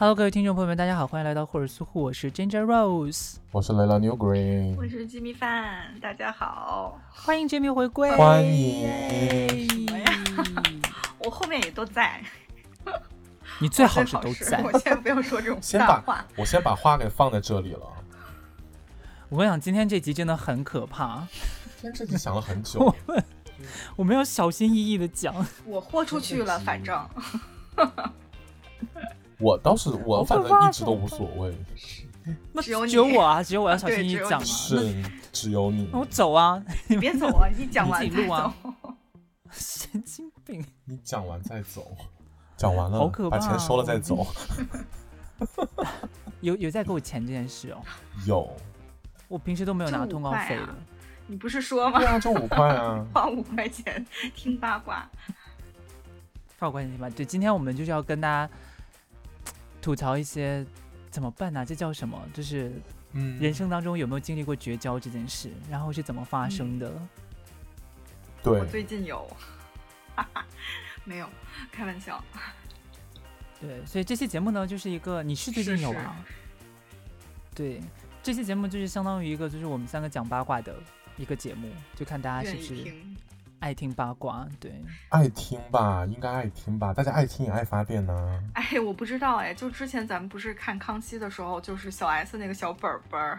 Hello，各位听众朋友们，大家好，欢迎来到霍尔斯户，我是 Ginger Rose，我是雷拉 New Green，我是鸡米饭，大家好，欢迎 Jimmy 回归，欢迎。我后面也都在，你最好是都在。我先不要说这种先把大话。我先把话给放在这里了。我跟你讲，今天这集真的很可怕，今天这集想了很我久，们我们要小心翼翼的讲。我豁出去了，反正 我倒是我反正一直都无所谓，那只有你只有我啊，只有我要小心你讲啊。是只有你那，我走啊，你别走啊，你讲完再 你自己录啊走。神经病。你讲完再走，讲完了好可怕把钱收了再走。有有在给我钱这件事哦，有，我平时都没有拿通告费的啊。你不是说吗对？啊，就五块啊。花五块钱听八卦，发我关系吧。对，今天我们就是要跟大家吐槽一些怎么办呢、这叫什么？就是嗯，人生当中有没有经历过绝交这件事，然后是怎么发生的？对我，最近有，哈哈，没有，开玩笑。对，所以这期节目呢，就是一个你是最近是是有吗？对，这期节目就是相当于一个就是我们三个讲八卦的一个节目，就看大家是不是爱听八卦。对，爱听吧，应该爱听吧，大家爱听也爱发电呢。哎，我不知道哎，就之前咱们不是看康熙的时候，就是小 S 那个小本本儿，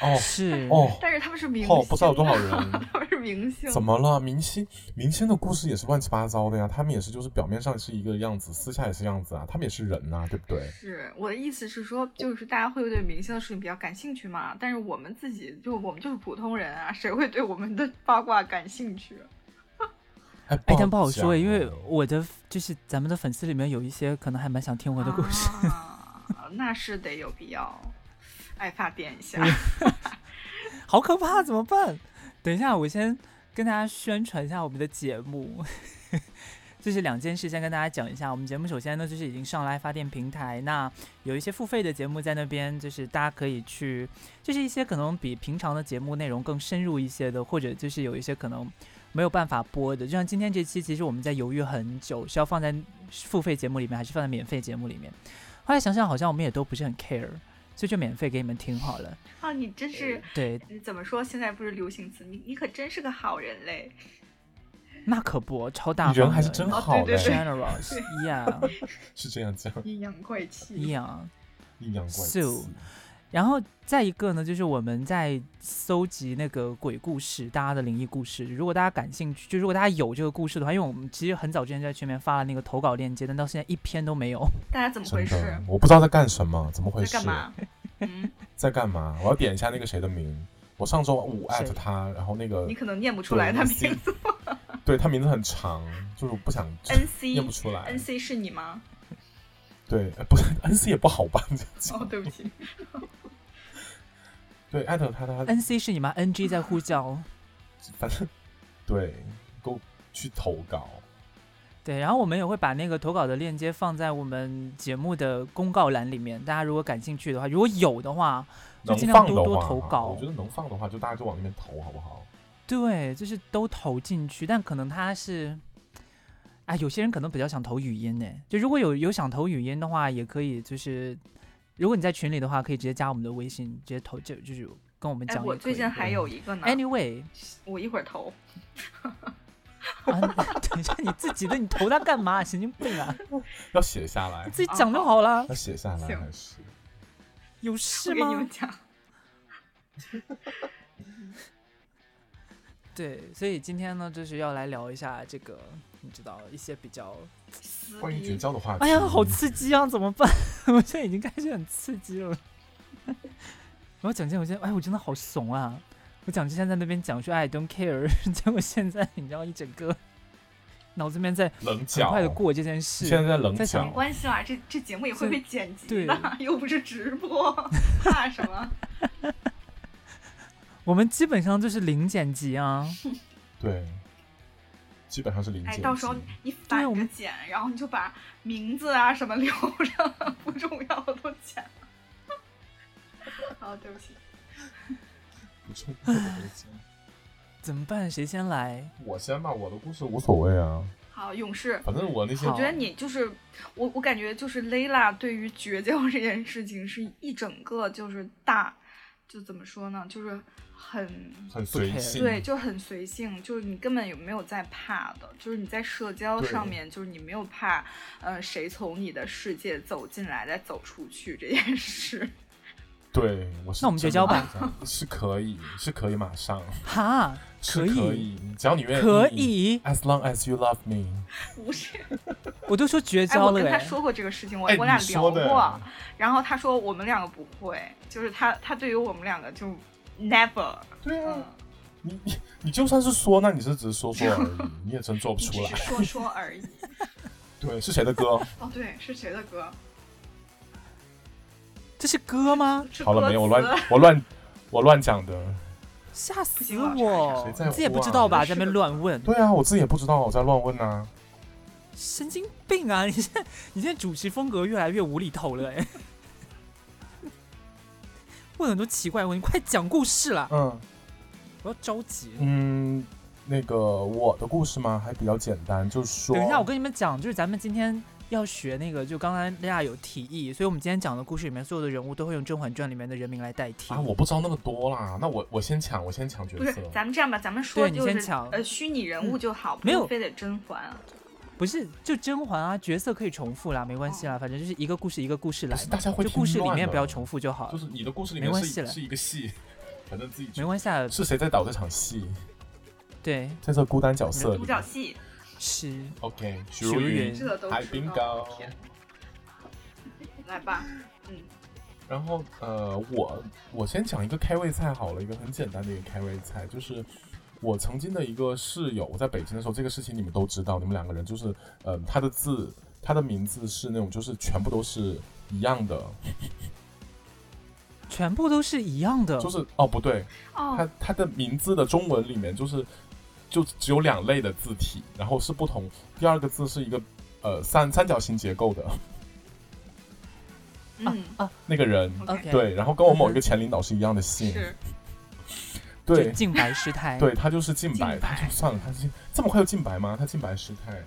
哦是哦，但是他们是明星，哦，不知道有多少人。他们是明星，怎么了？明星明星的故事也是乱七八糟的呀，他们也是就是表面上是一个样子，私下也是样子啊，他们也是人呐、对不对？是我的意思是说，就是大家会对明星的事情比较感兴趣嘛，但是我们自己就我们就是普通人啊，谁会对我们的八卦感兴趣？哎，哎，但不好说，讲因为哦我的就是咱们的粉丝里面有一些可能还蛮想听我的故事。啊、那是得有必要爱发电一下。好可怕，怎么办？等一下，我先跟大家宣传一下我们的节目。就是两件事，先跟大家讲一下。我们节目首先呢，就是已经上了爱发电平台，那有一些付费的节目在那边，就是大家可以去，就是一些可能比平常的节目内容更深入一些的，或者就是有一些可能没有办法播的。就像今天这期，其实我们在犹豫很久，是要放在付费节目里面，还是放在免费节目里面。后来想想，好像我们也都不是很 care，所以就免费给你们听好了。啊，你真是对，怎么说？现在不是流行词，你你可真是个好人嘞。那可不，超大方人还是真哦好嘞，对对对 generous，yeah 是这样讲，阴阳怪气。yeah。阴阳怪 So，气。然后再一个呢，就是我们在搜集那个鬼故事，大家的灵异故事。如果大家感兴趣，就如果大家有这个故事的话，因为我们其实很早之前就在群里面发了那个投稿链接，但到现在一篇都没有。大家怎么回事？，我不知道在干什么，怎么回事？在干嘛？嗯，在干嘛？我要点一下那个谁的名。我上周五艾特他，然后那个你可能念不出来他名字。对他名字很长，就是我不想 N 念不 C 出来。N C 是你吗？对，呃不是 N C 也不好吧？哦，对不起。对，艾特他他 NC 是你吗？NG 在呼叫。反正对，够去投稿。对，然后我们也会把那个投稿的链接放在我们节目的公告栏里面，大家如果感兴趣的话，如果有的话，就尽量多多投稿我觉得能放的话，就大家就往那边投，好不好？对，就是都投进去，但可能他是，哎，有些人可能比较想投语音呢。就如果有有想投语音的话，也可以，就是如果你在群里的话，可以直接加我们的微信，直接投，就就是跟我们哎，讲。我最近还有一个呢，，anyway，我一会儿投。啊，等一下你自己的，你投它干嘛？神经病啊！要写下来，自己讲就好了 要，写下来还是？有事吗我跟你们？讲，对，所以今天呢，就是要来聊一下这个，你知道一些比较，关于绝。交的话题。哎呀，好刺激啊！怎么办？我现在已经开始很刺激了。我讲这，我现在，哎，我真的好怂啊！我讲之前在那边讲说 I don't care，结果现在你知道一整个脑子里面在很棱角，快的过这件事。现在在棱在想没，关系啦，这这节目也会被剪辑对的，又不是直播，怕什么？我们基本上就是零剪辑啊。对，基本上是零哎，到时候你反着剪，然后你就把名字啊什么留着，不重要的都剪了。好，对不起。不重要怎么办？谁先来？我先吧，我的故事无所谓啊。好，勇士。反正我那些我觉得你就是我，我感觉就是 Layla 对于绝交这件事情是一整个就是大，就怎么说呢，就是很很随性，对，就很随性，就是你根本有没有在怕的，就是你在社交上面，就是你没有怕，呃，谁从你的世界走进来再走出去这件事。对，我是那我们绝交吧是可以，是可以马上，哈，是可可以，只要你愿意，可以，，as long as you love me。不是，我都说绝哎，交了哎，我跟他说过这个事情，我、哎我俩聊你说的过，然后他说我们两个不会，就是他他对于我们两个就 never，对啊嗯，，你你你就算是说，那你是只是说说而已，你也真做不出来。说说而已。对，是谁的歌？哦，对，是谁的歌？这是歌吗？好了没有？我乱我乱我乱讲的。吓死我我自己也不知道吧？在那边乱问，对啊，我自己也不知道，我在乱问啊。神经病啊！你现在你现在主持风格越来越无厘头了哎，问很多奇怪的问题，快讲故事了！嗯不要着急。嗯，那个我的故事嘛，还比较简单，就是说，等一下，我跟你们讲，就是咱们今天要学那个，就刚才莉亚有提议，所以我们今天讲的故事里面所有的人物都会用《甄嬛传》里面的人名来代替。啊，我不知道那么多啦。那我我先抢，我先抢角色不是色。，咱们这样吧，咱们说你就是先抢呃虚拟人物就好，不没有非得甄嬛啊。不是就甄嬛啊，角色可以重复啦，没关系啦，反正就是一个故事一个故事来嘛，不是大家会就故事里面不要重复就好了就，是你的故事里面没关系了面是一是一个戏，反正自己没关系啊。是谁在导这场戏，对，在这孤单角色独。角戏，是 OK，许许茹茹芸芸，海冰糕。来吧，嗯，然后呃，我我先讲一个开胃菜好了，一个很简单的一个开胃菜，就是我曾经的一个室友，我在北京的时候，这个事情你们都知道，你们两个人就是呃，他的字，他的名字是那种就是全部都是一样的，全部都是一样的，就是哦不对，哦他，他的名字的中文里面就是就只有两类的字体，然后是不同，第二个字是一个呃三三角形结构的嗯。啊那个人。对，然后跟我某一个前领导是一样的姓，是对，净白师太，对他就是净白，他就算了，他净这么快就净白吗？他净白师太。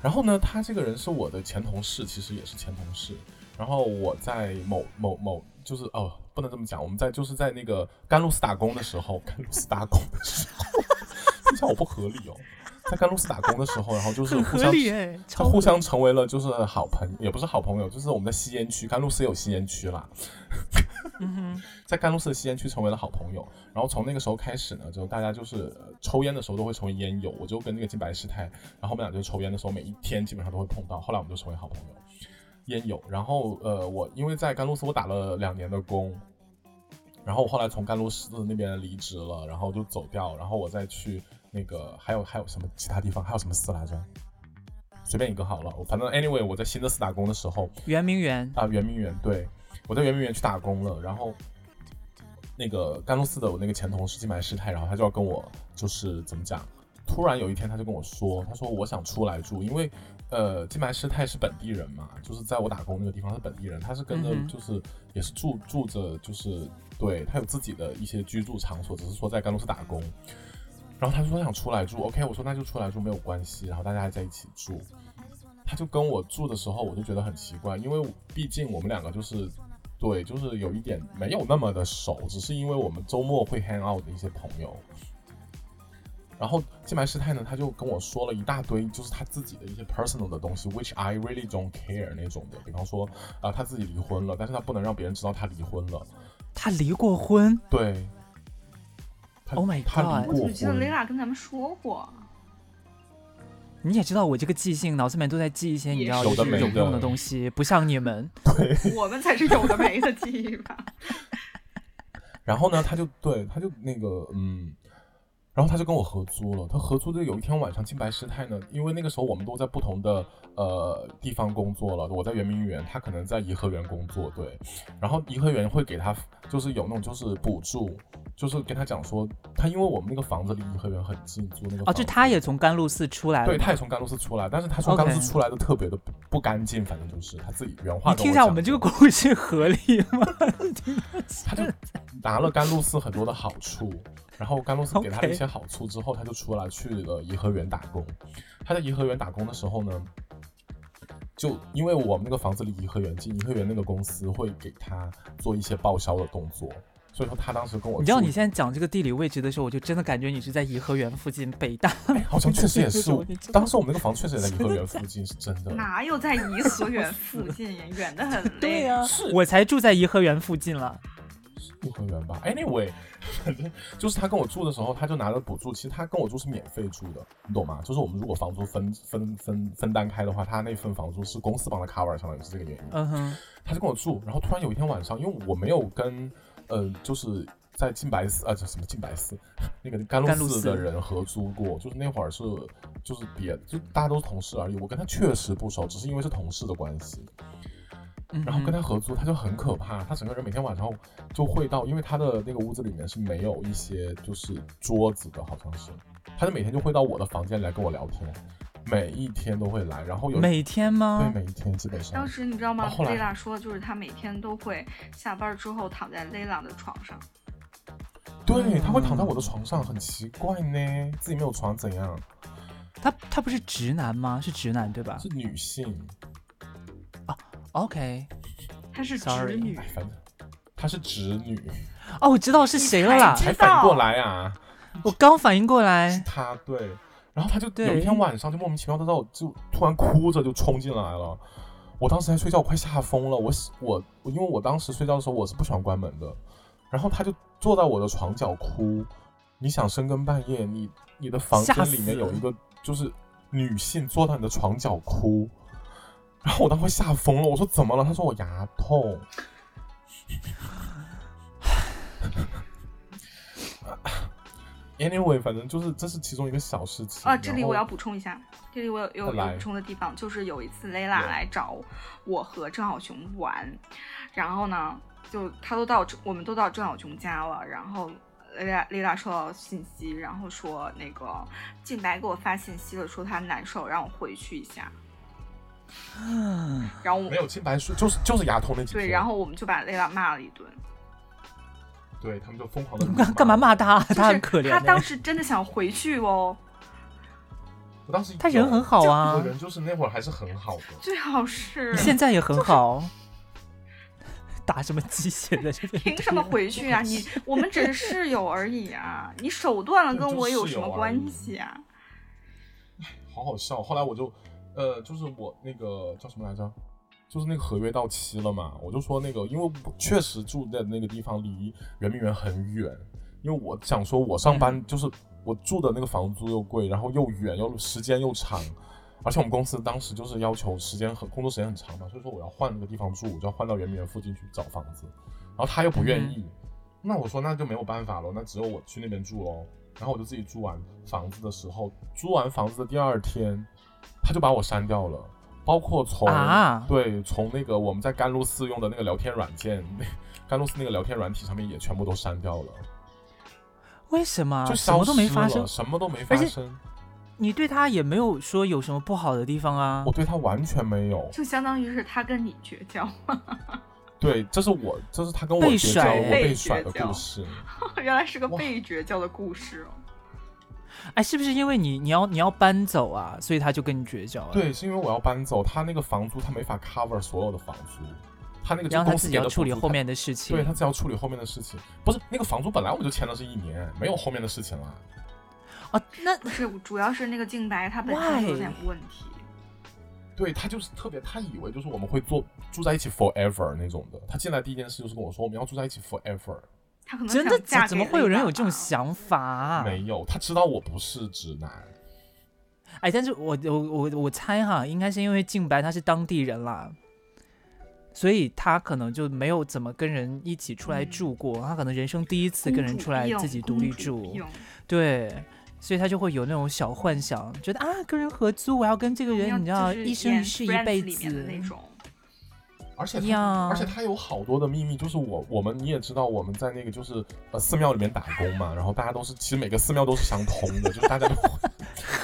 然后呢，他这个人是我的前同事，其实也是前同事。然后我在某某某，就是哦，不能这么讲，我们在就是在那个甘露寺打工的时候，甘露寺打工的时候，听起来好不合理哦。在甘露寺打工的时候，然后就是互相他互相成为了就是好朋友，也不是好朋友，就是我们的吸烟区，甘露寺有吸烟区啦。嗯，在甘露寺的吸烟区成为了好朋友。然后从那个时候开始呢，就大家就是、呃抽烟的时候都会成为烟友。我就跟那个金白师太，然后我们俩就抽烟的时候，每一天基本上都会碰到。后来我们就成为好朋友，烟友。然后呃，我因为在甘露寺我打了两年的工，然后我后来从甘露寺那边离职了，然后就走掉，然后我再去那个还有还有什么其他地方，还有什么寺来着？随便一个好了，反正 anyway 我在新的寺打工的时候，圆明园，啊，圆明园，对我在圆明园去打工了，然后那个甘露寺的我那个前同事金白师太，然后他就要跟我就是怎么讲，突然有一天他就跟我说，他说我想出来住，因为呃金白师太是本地人嘛，就是在我打工那个地方是本地人，他是跟着就是、也是住住着就是对他有自己的一些居住场所，只是说在甘露寺打工。然后他就说他想出来住，OK，我说那就出来住没有关系，然后大家还在一起住。他就跟我住的时候，我就觉得很奇怪，因为毕竟我们两个就是，对，就是有一点没有那么的熟，只是因为我们周末会 hang out 的一些朋友。然后金白师太呢，他就跟我说了一大堆，就是他自己的一些 personal 的东西，which I really don't care 那种的。比方说，啊、他自己离婚了，但是他不能让别人知道他离婚了。他离过婚，对。他 Oh my God 我怎么记得婚。Layla 跟咱们说过？你也知道我这个记性，脑子里面都在记一些你知道有的就是有用的东西，不像你们。我们才是有的没的记忆吧？然后呢，他就对，他就那个嗯，然后他就跟我合租了。他合租的有一天晚上，金白师太呢，因为那个时候我们都在不同的呃地方工作了，我在圆明园，他可能在颐和园工作，对。然后颐和园会给他就是有那种就是补助，就是跟他讲说，他因为我们那个房子离颐和园很近，租那个哦，房子就他也从甘露寺出来了对，他也从甘露寺出来，但是他从甘露寺出来的特别的不不干净，反正就是他自己原话你听一下，我们这个的故事合理吗？他就拿了甘露寺很多的好处，然后甘露寺给他了一些好处之后，他就出来去了颐和园打工。他在颐和园打工的时候呢，就因为我们那个房子离颐和园近，颐和园那个公司会给他做一些报销的动作，所以说他当时跟我住你知道你现在讲这个地理位置的时候，我就真的感觉你是在颐和园附近北大。哎好像确实也是 当时我们那个房确实也在颐和园附近，是真的。哪有在颐和园附近呀？远的很。对呀、是我才住在颐和园附近了。颐和园吧，anyway，反 正就是他跟我住的时候，他就拿了补助。其实他跟我住是免费住的，你懂吗？就是我们如果房租分分分分担开的话，他那份房租是公司帮他 cover，相当于是这个原因。嗯哼，他就跟我住，然后突然有一天晚上，因为我没有跟呃，就是在静白寺啊，叫什么静白寺，那个甘露寺甘露寺的人合租过，就是那会儿是就是别就大家都是同事而已，我跟他确实不熟，只是因为是同事的关系。嗯然后跟他合租，他就很可怕，他整个人每天晚上就会到，因为他的那个屋子里面是没有一些就是桌子的，好像是，他就每天就会到我的房间来跟我聊天，每一天都会来，然后有每天吗对？每一天基本上当，时你知道吗啊后来蕾拉说，就是他每天都会下班之后躺在蕾拉的床上。对他会躺在我的床上，很奇怪呢，自己没有床怎样？他他不是直男吗？是直男对吧是女性，？OK，她是直女。哎，，反正她是直女，哦，我知道是谁了啦，才反应过来啊，我刚反应过来。她对，然后她就对。有一天晚上就莫名其妙的到就突然哭着就冲进来了，我当时在睡觉，我快吓疯了，我喜我我因为我当时睡觉的时候我是不喜欢关门的，然后她就坐在我的床角哭，你想深更半夜，你你的房间里面有一个就是女性坐在你的床角哭。然后我当时快吓疯了，我说怎么了？他说我牙痛。Anyway，反正就是这是其中一个小事情啊，这里我要补充一下，这里我有有有补充的地方，就是有一次蕾拉对来找我和郑小熊玩，然后呢，就他都到我们都到郑小熊家了，然后蕾拉蕾拉收到信息，然后说那个静白给我发信息了，说他难受，让我回去一下，然后我没有金白说，就是就是牙痛那几天。对，然后我们就把蕾拉骂了一顿，对他们就疯狂的干干嘛？骂他？他很可怜、欸。他当时真的想回去哦，我当时他人很好啊我，人就是那会儿还是很好的。最好是现在也很好。打什么鸡血在这边？凭什么回去啊？你 我们只是室友而已啊，你手断了跟我有什么关系啊？好好笑。后来我就，呃，就是我那个叫什么来着？就是那个合约到期了嘛，我就说那个，因为我确实住在那个地方离圆明园很远，因为我想说，我上班嗯就是我住的那个房租又贵，然后又远又时间又长，而且我们公司当时就是要求时间很工作时间很长嘛，所以说我要换那个地方住，我就要换到圆明园附近去找房子，然后他又不愿意，那我说那就没有办法了，那只有我去那边住喽。然后我就自己租完房子的时候，租完房子的第二天，他就把我删掉了，包括从、啊对从那个我们在甘露寺用的那个聊天软件，那甘露寺那个聊天软体上面也全部都删掉了，为什么？就什么都没发生，，什么都没发生。你对他也没有说有什么不好的地方啊我。对他完全没有，就相当于是他跟你绝交，对，这是我，这是他跟我被绝交，甩我被被甩的故事。原来是个被绝交的故事哦。哎，是不是因为你你要你要搬走啊，所以他就跟你绝交了？，对，是因为我要搬走，他那个房租他没法 cover 所有的房租，他那个就然后他自己要处理后面的事情。对他自己要处理后面的事情，不是那个房租本来我们就签的是一年，没有后面的事情了。哦，那不是，主要是那个静白他本身就有点问题。对他就是特别，他以为就是我们会做住在一起 forever 那种的。他进来第一件事就是跟我说我们要住在一起 forever，他可能真的假怎怎么会有人有这种想法啊？没有，他知道我不是直男。哎，但是我我我我猜哈，应该是因为静白他是当地人啦，所以他可能就没有怎么跟人一起出来嗯住过，他可能人生第一次跟人出来自己独立住，对，所以他就会有那种小幻想，觉得啊跟人合租，我要跟这个人你知道一生演一世一辈里面的那子，种。而且他，而且他有好多的秘密，就是我我们你也知道，我们在那个就是呃寺庙里面打工嘛，然后大家都是其实每个寺庙都是相通的，就是大家都会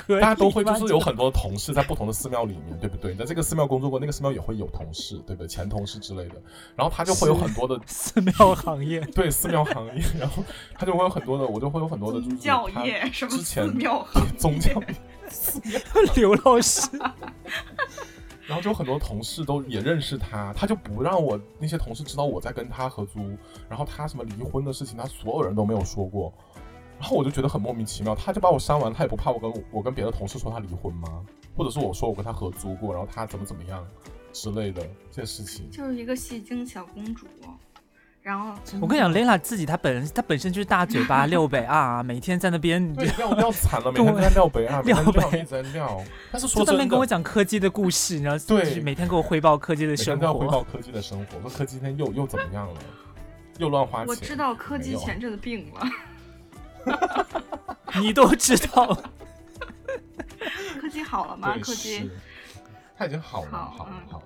大家都会就是有很多同事在不同的寺庙里面，对不对？你在这个寺庙工作过，那个寺庙也会有同事，对不对？前同事之类的，然后他就会有很多的寺庙行业 对寺庙行业，然后他就会有很多的，我就会有很多的就是宗教业什么之前寺庙宗教，刘老师，然后就有很多同事都也认识他，他就不让我那些同事知道我在跟他合租，然后他什么离婚的事情，他所有人都没有说过，然后我就觉得很莫名其妙，他就把我删完，他也不怕我跟我跟别的同事说他离婚吗？或者是我说我跟他合租过，然后他怎么怎么样之类的这些事情。就是一个戏精小公主，然后我跟你讲，Lela 自己她本人她本身就是大嘴巴 六北啊，每天在那边对，撂撂惨了，每跟我天在撂北啊，每天撂北一直在撂。但是说真的，就在那边跟我讲柯基的故事，你知道，对就是每天给我汇报柯基的每生天都要汇活。报科技的生活，说柯基今天又又怎么样了，又乱花钱。我知道柯基前阵子病了，你都知道，柯基好了吗？对柯基是，他已经好了，好好了嗯，好了。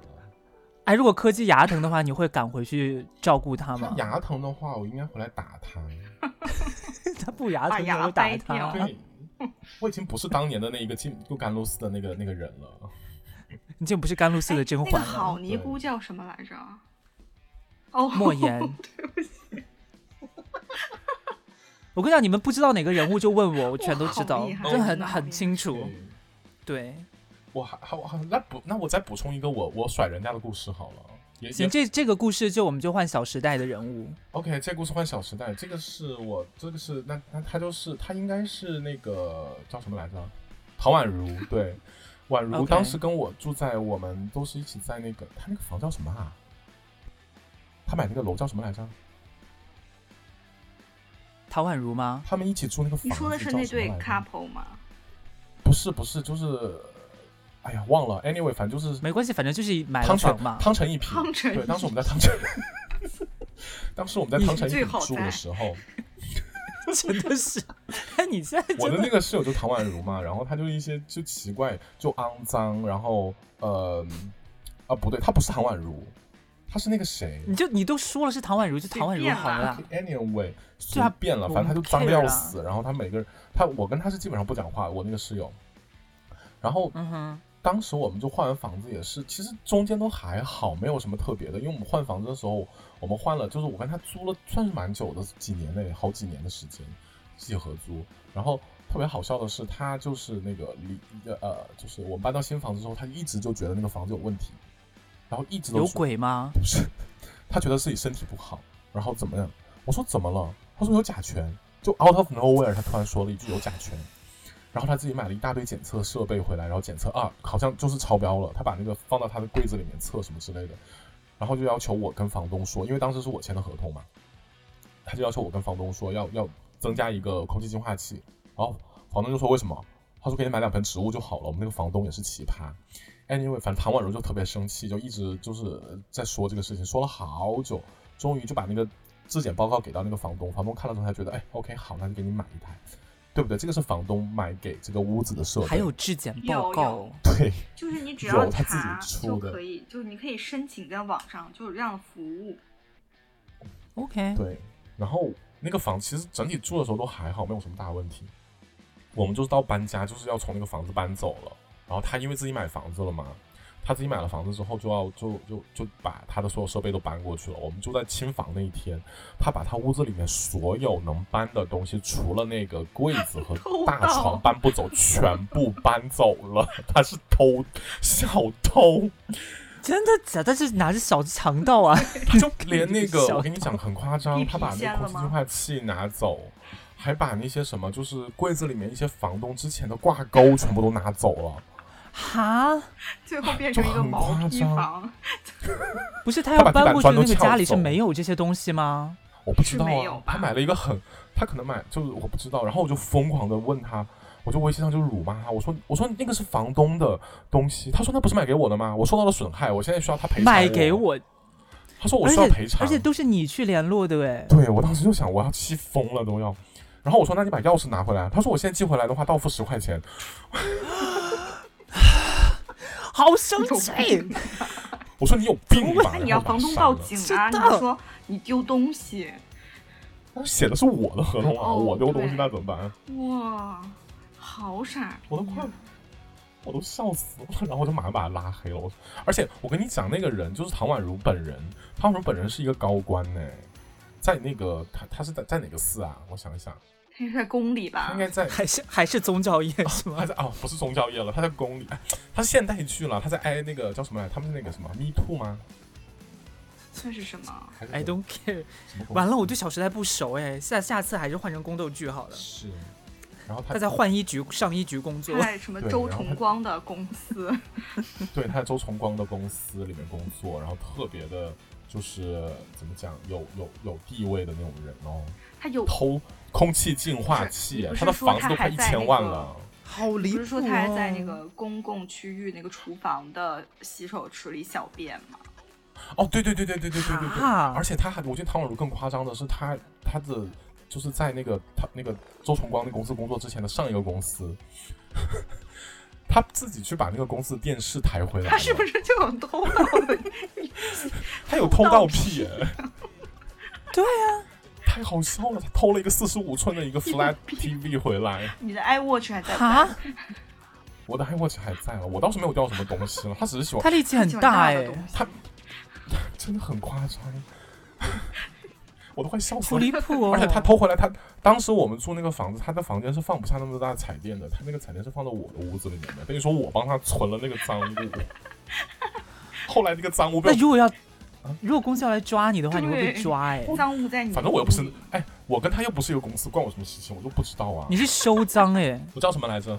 哎，如果柯基牙疼的话，你会赶回去照顾他吗？他牙疼的话，我应该回来打他。他不牙疼，我打他。对，我已经不是当年的那一个进入甘露寺的那个那个人了。你这不是甘露寺的甄那个嬛了？好尼姑叫什么来着？哦，莫言。我跟你讲，你们不知道哪个人物就问我，我全都知道好厉，害真的很很清楚。对对，我还还还那补那我再补充一个我我甩人家的故事好了。也行，也这这个故事就我们就换《小时代》的人物。OK，这故事换《小时代》，这个是我这个是那那他就是他应该是那个叫什么来着？陶宛如对，宛如当时跟我住在我们都是一起在那个他那个房叫什么啊？他买那个楼叫什么来着？陶宛如吗？他们一起住那个房子你说的是那对 couple 吗？不是不是，就是哎呀忘了。Anyway，反正就是没关系，反正就是买了汤臣房嘛。汤臣一品。对，汤臣对当时我们在汤臣，当时我们在汤臣一最品住的时候，真的是，哎，你现在我的那个室友就唐宛如嘛，然后他就一些就奇怪，就肮脏，然后呃啊不对，他不是唐宛如，他是那个谁你就你都说了是唐宛如，就唐宛如好了。anyway 随对啊便了，反正他就脏的要死，然后他每个人他我跟他是基本上不讲话，我那个室友，然后嗯哼，当时我们就换完房子也是，其实中间都还好，没有什么特别的。因为我们换房子的时候，我们换了，就是我跟他租了算是蛮久的，几年内好几年的时间一起合租。然后特别好笑的是，他就是那个离呃，就是我们搬到新房子之后，他一直就觉得那个房子有问题，然后一直都有鬼吗？不是，他觉得自己身体不好，然后怎么样？我说怎么了？他说有甲醛，就 out of nowhere，他突然说了一句有甲醛。然后他自己买了一大堆检测设备回来，然后检测啊，好像就是超标了。他把那个放到他的柜子里面测什么之类的，然后就要求我跟房东说，因为当时是我签的合同嘛，他就要求我跟房东说要要增加一个空气净化器。然后房东就说为什么？他说给你买两盆植物就好了。我们那个房东也是奇葩。Anyway，反正唐宛如就特别生气，就一直就是在说这个事情，说了好久，终于就把那个质检报告给到那个房东，房东看了之后才觉得，哎，OK，好，那就给你买一台，对不对？这个是房东买给这个屋子的设备，还有质检报告，对，就是你只要有他自己查出的就可以，就是你可以申请在网上，就是这样的服务。OK，对，然后那个房其实整体住的时候都还好，没有什么大问题。我们就是到搬家，就是要从那个房子搬走了。然后他因为自己买房子了嘛，他自己买了房子之后，就要就就就把他的所有设备都搬过去了。我们就在清房那一天，他把他屋子里面所有能搬的东西，除了那个柜子和 大床搬不走，全部搬走了。他是偷小偷。真的假的？但是哪是小强盗啊？他就连那个，我跟你讲很夸张，他把那个空气净化器拿走，还把那些什么就是柜子里面一些房东之前的挂钩全部都拿走了。哈，最后变成一个毛坯房，不是他要搬过去的那个家里是没有这些东西吗？我不知道啊，是没有他买了一个很，他可能买就是我不知道，然后我就疯狂的问他，我就微信上就辱骂他，我说我说那个是房东的东西，他说那不是买给我的吗？我受到了损害，我现在需要他赔偿买给，我，他说我需要赔偿，而且都是你。去联络的哎，对我当时就想我要气疯了都要，然后我说那你把钥匙拿回来，他说我现在寄回来的话到付十块钱，好生气！我说你有病吧？那你要房东报警啊！你知道就说你丢东西，写的是我的合同啊，哦我丢东西那怎么办？哇，好好傻，我都快，我都笑死了，然后我就马上把他拉黑了。我而且我跟你讲，那个人就是唐宛如本人，唐宛如本人是一个高官呢，在那个他他是在在哪个寺啊？我想一想，他应该在宫里吧应？该在还是还是宗教业是吗？他在哦，不是宗教业了，他在宫里，哎他是现代剧了，他在挨那个叫什么来？他们是那个什么 Me Too 吗？这是什么？I don't care。完了，我对《小时代》不熟哎，下下次还是换成宫斗剧好了。是，然后他他在换衣局上衣局工作他，在什么 周崇光的公司？对，他在周崇光的公司里面工作，然后特别的，就是怎么讲，有有有地位的那种人哦，他有偷空气净化器他的房子都快一千万了。好离谱、不！是说他还在那个公共区域那个厨房的洗手池里小便吗？哦，对对对对对对对对对，啊而且他还，我觉得唐宛如更夸张的是他他的就是在那个他那个周崇光那公司工作之前的上一个公司。他自己去把那个公司的电视抬回来，他是不是就有偷盗的？他有偷盗癖耶？对呀、太好笑了！他偷了一个四十五寸的一个 Flat TV 回来，你的 iWatch 还在吗？，我的 iWatch 还在了，我倒是没有掉什么东西了。他只是喜欢，他力气很大哎、的东西 真的很夸张，我都快笑死了。离谱哦！而且他偷回来，他当时我们住那个房子，他的房间是放不下那么大的彩电的，他那个彩电是放在我的屋子里面的，等于说我帮他存了那个赃物。后来那个赃物被我，那如果要如果公司要来抓你的话，你会被抓哎、赃物在你，反正我又不是，哎，我跟他又不是一个公司，关我什么事情？我就不知道啊你。是收赃哎、我叫什么来着？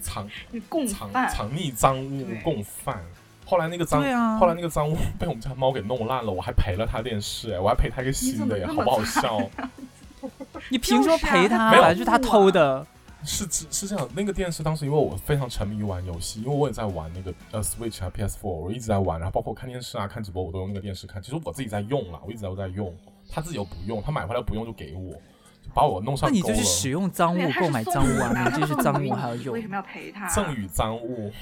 藏你共藏犯，藏匿赃物对共犯。后来那个赃，啊后来那个赃物被我们家猫给弄烂了，我还赔了他电视，哎，我还赔他一个新的，哎，好不好笑？你凭什么赔他？就是啊他没有就是他偷的。是是是这样，那个电视当时因为我非常沉迷于玩游戏，因为我也在玩那个呃 Switch 啊 PS4，我一直在玩，然后包括看电视啊、看直播，我都用那个电视看。其实我自己在用啦，我一直都在用，他自己又不用，他买回来不用就给我，就把我弄上钩了。那你就是使用赃物购买赃物啊，你的明知是赃物还要用为什么要赔他？赠与赃物，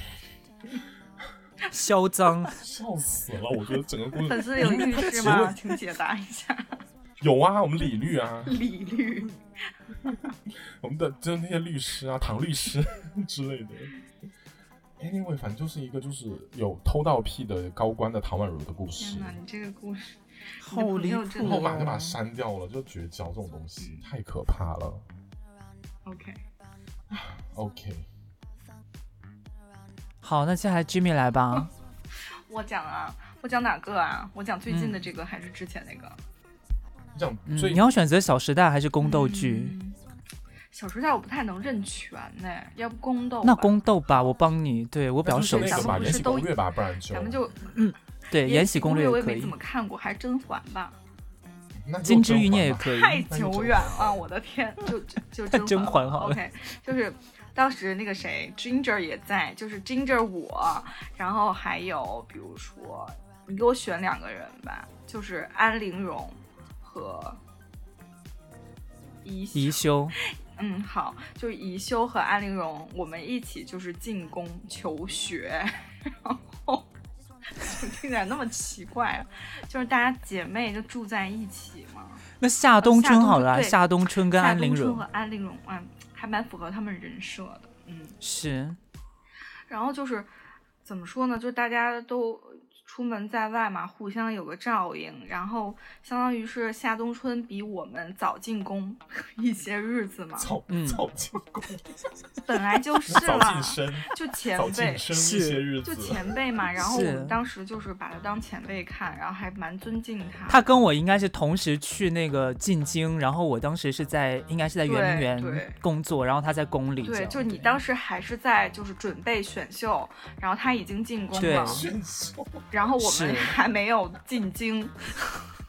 嚣张。笑死了！我觉得整个故事粉丝有律师 吗？请解答一下。有啊，我们李律啊，李律，我们的就是那些律师啊，唐律师之类的。Anyway，反正就是一个就是有偷盗癖的高官的唐宛如的故事天。哪，你这个故事，好离谱我马上就把它哦！删掉了，就绝交这种东西太可怕了。OK，OK，好，那接下来 Jimmy 来吧。我讲啊，我讲哪个啊？我讲最近嗯的这个还是之前那个？你讲嗯，最你要选择《小时代》还是宫斗剧？嗯小时代我不太能认全呢，要不宫斗？那宫斗吧，我帮你。对我比较熟悉咱们不是都攻略》吧，不然就咱们就嗯对《延禧攻略》可以我也没怎，么看过，还是甄嬛吧？那金枝欲孽也可以。太久远了，我的天，就就就 甄嬛好了 OK，就是当时那个谁，Ginger 也在，就是 Ginger 我，然后还有比如说，你给我选两个人吧，就是安陵容和宜宜修，嗯，好，就是宜修和安陵容，我们一起就是进宫求学，然后就听起来那么奇怪啊，就是大家姐妹就住在一起嘛。那夏冬春好了啊，夏冬春跟安陵容和安陵容，嗯，还蛮符合他们人设的，嗯。是然后就是怎么说呢，就大家都出门在外嘛，互相有个照应，然后相当于是夏冬春比我们早进宫 一些日子嘛，早嗯早进宫，本来就 是早啦晋，升，就前辈就。前辈嘛，然后我们当时就是把他当前辈看，然后还蛮尊敬他。他跟我应该是同时去那个进京，然后我当时是在应该是在圆明园工作，然后他在宫里对，就你当时还是在就是准备选秀，然后他已经进宫对了，选秀然后我们还没有进京，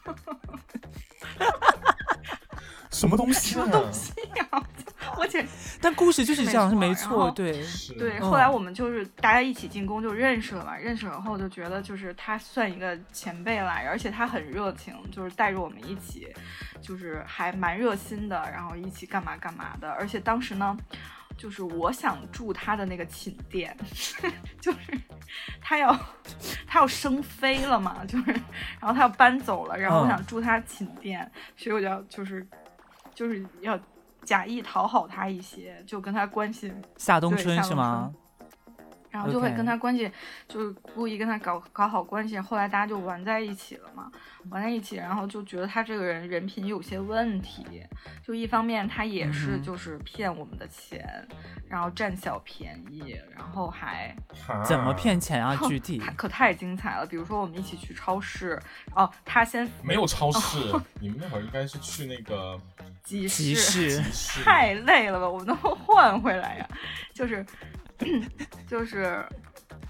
什么东西啊？我且 但故事就是这样，是没没错对。对，嗯后来我们就是大家一起进宫就认识了嘛，认识了后就觉得就是他算一个前辈啦，而且他很热情，就是带着我们一起，就是还蛮热心的，然后一起干嘛干嘛的，而且当时呢。就是我想住他的那个寝殿，就是他要他要升飞了嘛，就是然后他要搬走了，然后我嗯想住他寝殿，所以我就要就是就是要假意讨好他一些，就跟他关系，夏冬春对夏冬是吗？然后就会跟他关系，就是故意跟他搞搞好关系。后来大家就玩在一起了嘛，玩在一起，然后就觉得他这个人人品有些问题。就一方面他也是就是骗我们的钱，然后占小便宜，然后还怎么？骗钱啊？具体 太可太精彩了。比如说我们一起去超市，哦，他先没有超市，你们那会儿应该是去那个集集市。市集市。太累了吧，我们能不能换回来呀？就是，就是，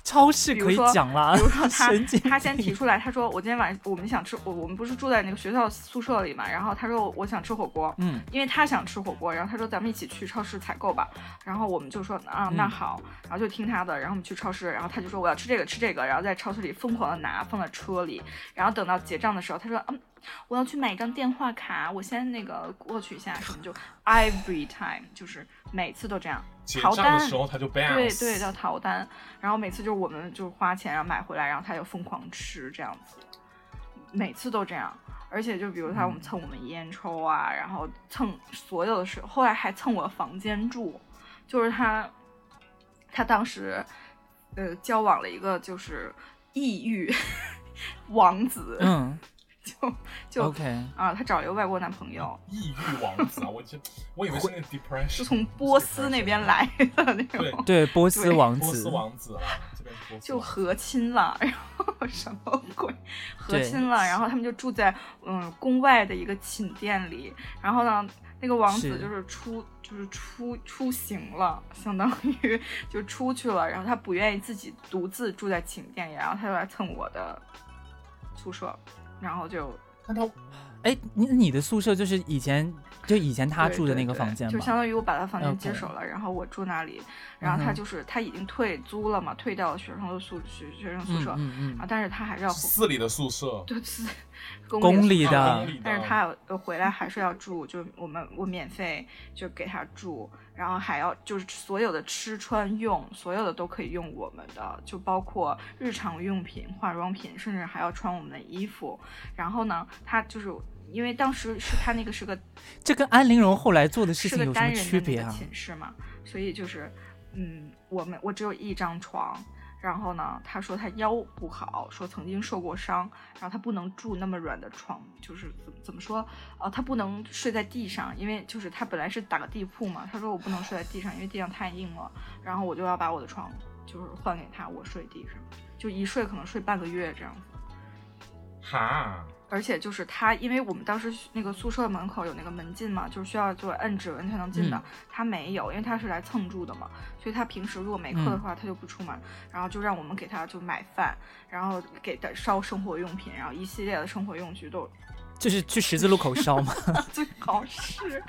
超市可以比如说讲啦比如说，他他先提出来，他说我今天晚上我们想吃，我我们不是住在那个学校宿舍里嘛，然后他说我想吃火锅，嗯，因为他想吃火锅，然后他说咱们一起去超市采购吧，然后我们就说啊那嗯好，然后就听他的，然后我们去超市，然后他就说我要吃这个吃这个，然后在超市里疯狂的拿放在车里，然后等到结账的时候，他说嗯我要去买一张电话卡，我先那个过去一下，什么就 every time 就是每次都这样。逃单的时候他就 bounce。对对，叫逃单。然后每次就是我们就花钱然后买回来，然后他就疯狂吃这样子，每次都这样。而且就比如他我们蹭我们烟抽啊，然后蹭所有的事，后来还蹭我房间住，就是他，他当时呃交往了一个就是异域 王子，嗯 就就，OK，啊他找了一个外国男朋友，异域王子啊！我就我以为是那个 depression，是从波斯那边来的那种。对，波斯王子波斯子，王子啊，这边波斯就和亲了，然后什么鬼和亲了，然后他们就住在嗯宫外的一个寝殿里，然后呢，那个王子就是出就是出出行了，相当于就出去了，然后他不愿意自己独自住在寝殿里，然后他就来蹭我的宿舍，然后就但他哎，你你的宿舍就是以前就以前他住的那个房间吗？就相当于我把他房间？接手了，然后我住那里，然后他就是他已经退租了嘛，退掉了学生的宿学学生宿舍，嗯嗯嗯，啊，但是他还是要市里的宿舍，对是公公立的但是他呃回来还是要住，就我们我免费就给他住，然后还要就是所有的吃穿用，所有的都可以用我们的，就包括日常用品、化妆品，甚至还要穿我们的衣服。然后呢，他就是因为当时是他那个是个这跟安陵容后来做的事是个情有什么单人的那个区别啊？寝室嘛，所以就是，嗯，我们我只有一张床，然后呢，他说他腰不好，说曾经受过伤，然后他不能住那么软的床，就是怎么怎么说，呃，他不能睡在地上，因为就是他本来是打个地铺嘛，他说我不能睡在地上，因为地上太硬了，然后我就要把我的床就是换给他，我睡地上，就一睡可能睡半个月这样子。哈，而且就是他，因为我们当时那个宿舍门口有那个门禁嘛，就是需要就摁指纹才能进的，嗯他没有，因为他是来蹭住的嘛，所以他平时如果没课的嗯话，他就不出门，然后就让我们给他就买饭，然后给他烧生活用品，然后一系列的生活用具都就是去十字路口烧嘛。最好是，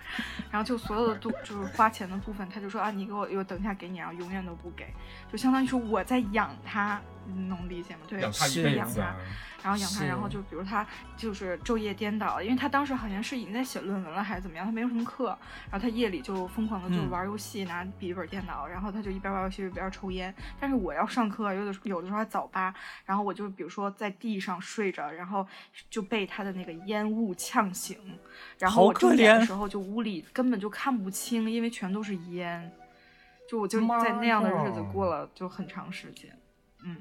然后就所有的都就是花钱的部分，他就说啊，你给我，我等一下给你，然后永远都不给，就相当于说我在养他，你能理解吗？对，养他一是辈子啊养他。，然后养他，然后就比如他就是昼夜颠倒，因为他当时好像是已经在写论文了还是怎么样，他没有什么课，然后他夜里就疯狂的就嗯。玩游戏，拿笔记本电脑，然后他就一边玩游戏一边抽烟。但是我要上课，有的有的时候还早八，然后我就比如说在地上睡着，然后就被他的那个烟雾呛醒，然后我睁可怜眼的时候就屋里根本就看不清，因为全都是烟，就我就在那样的日子过了就很长时间，嗯，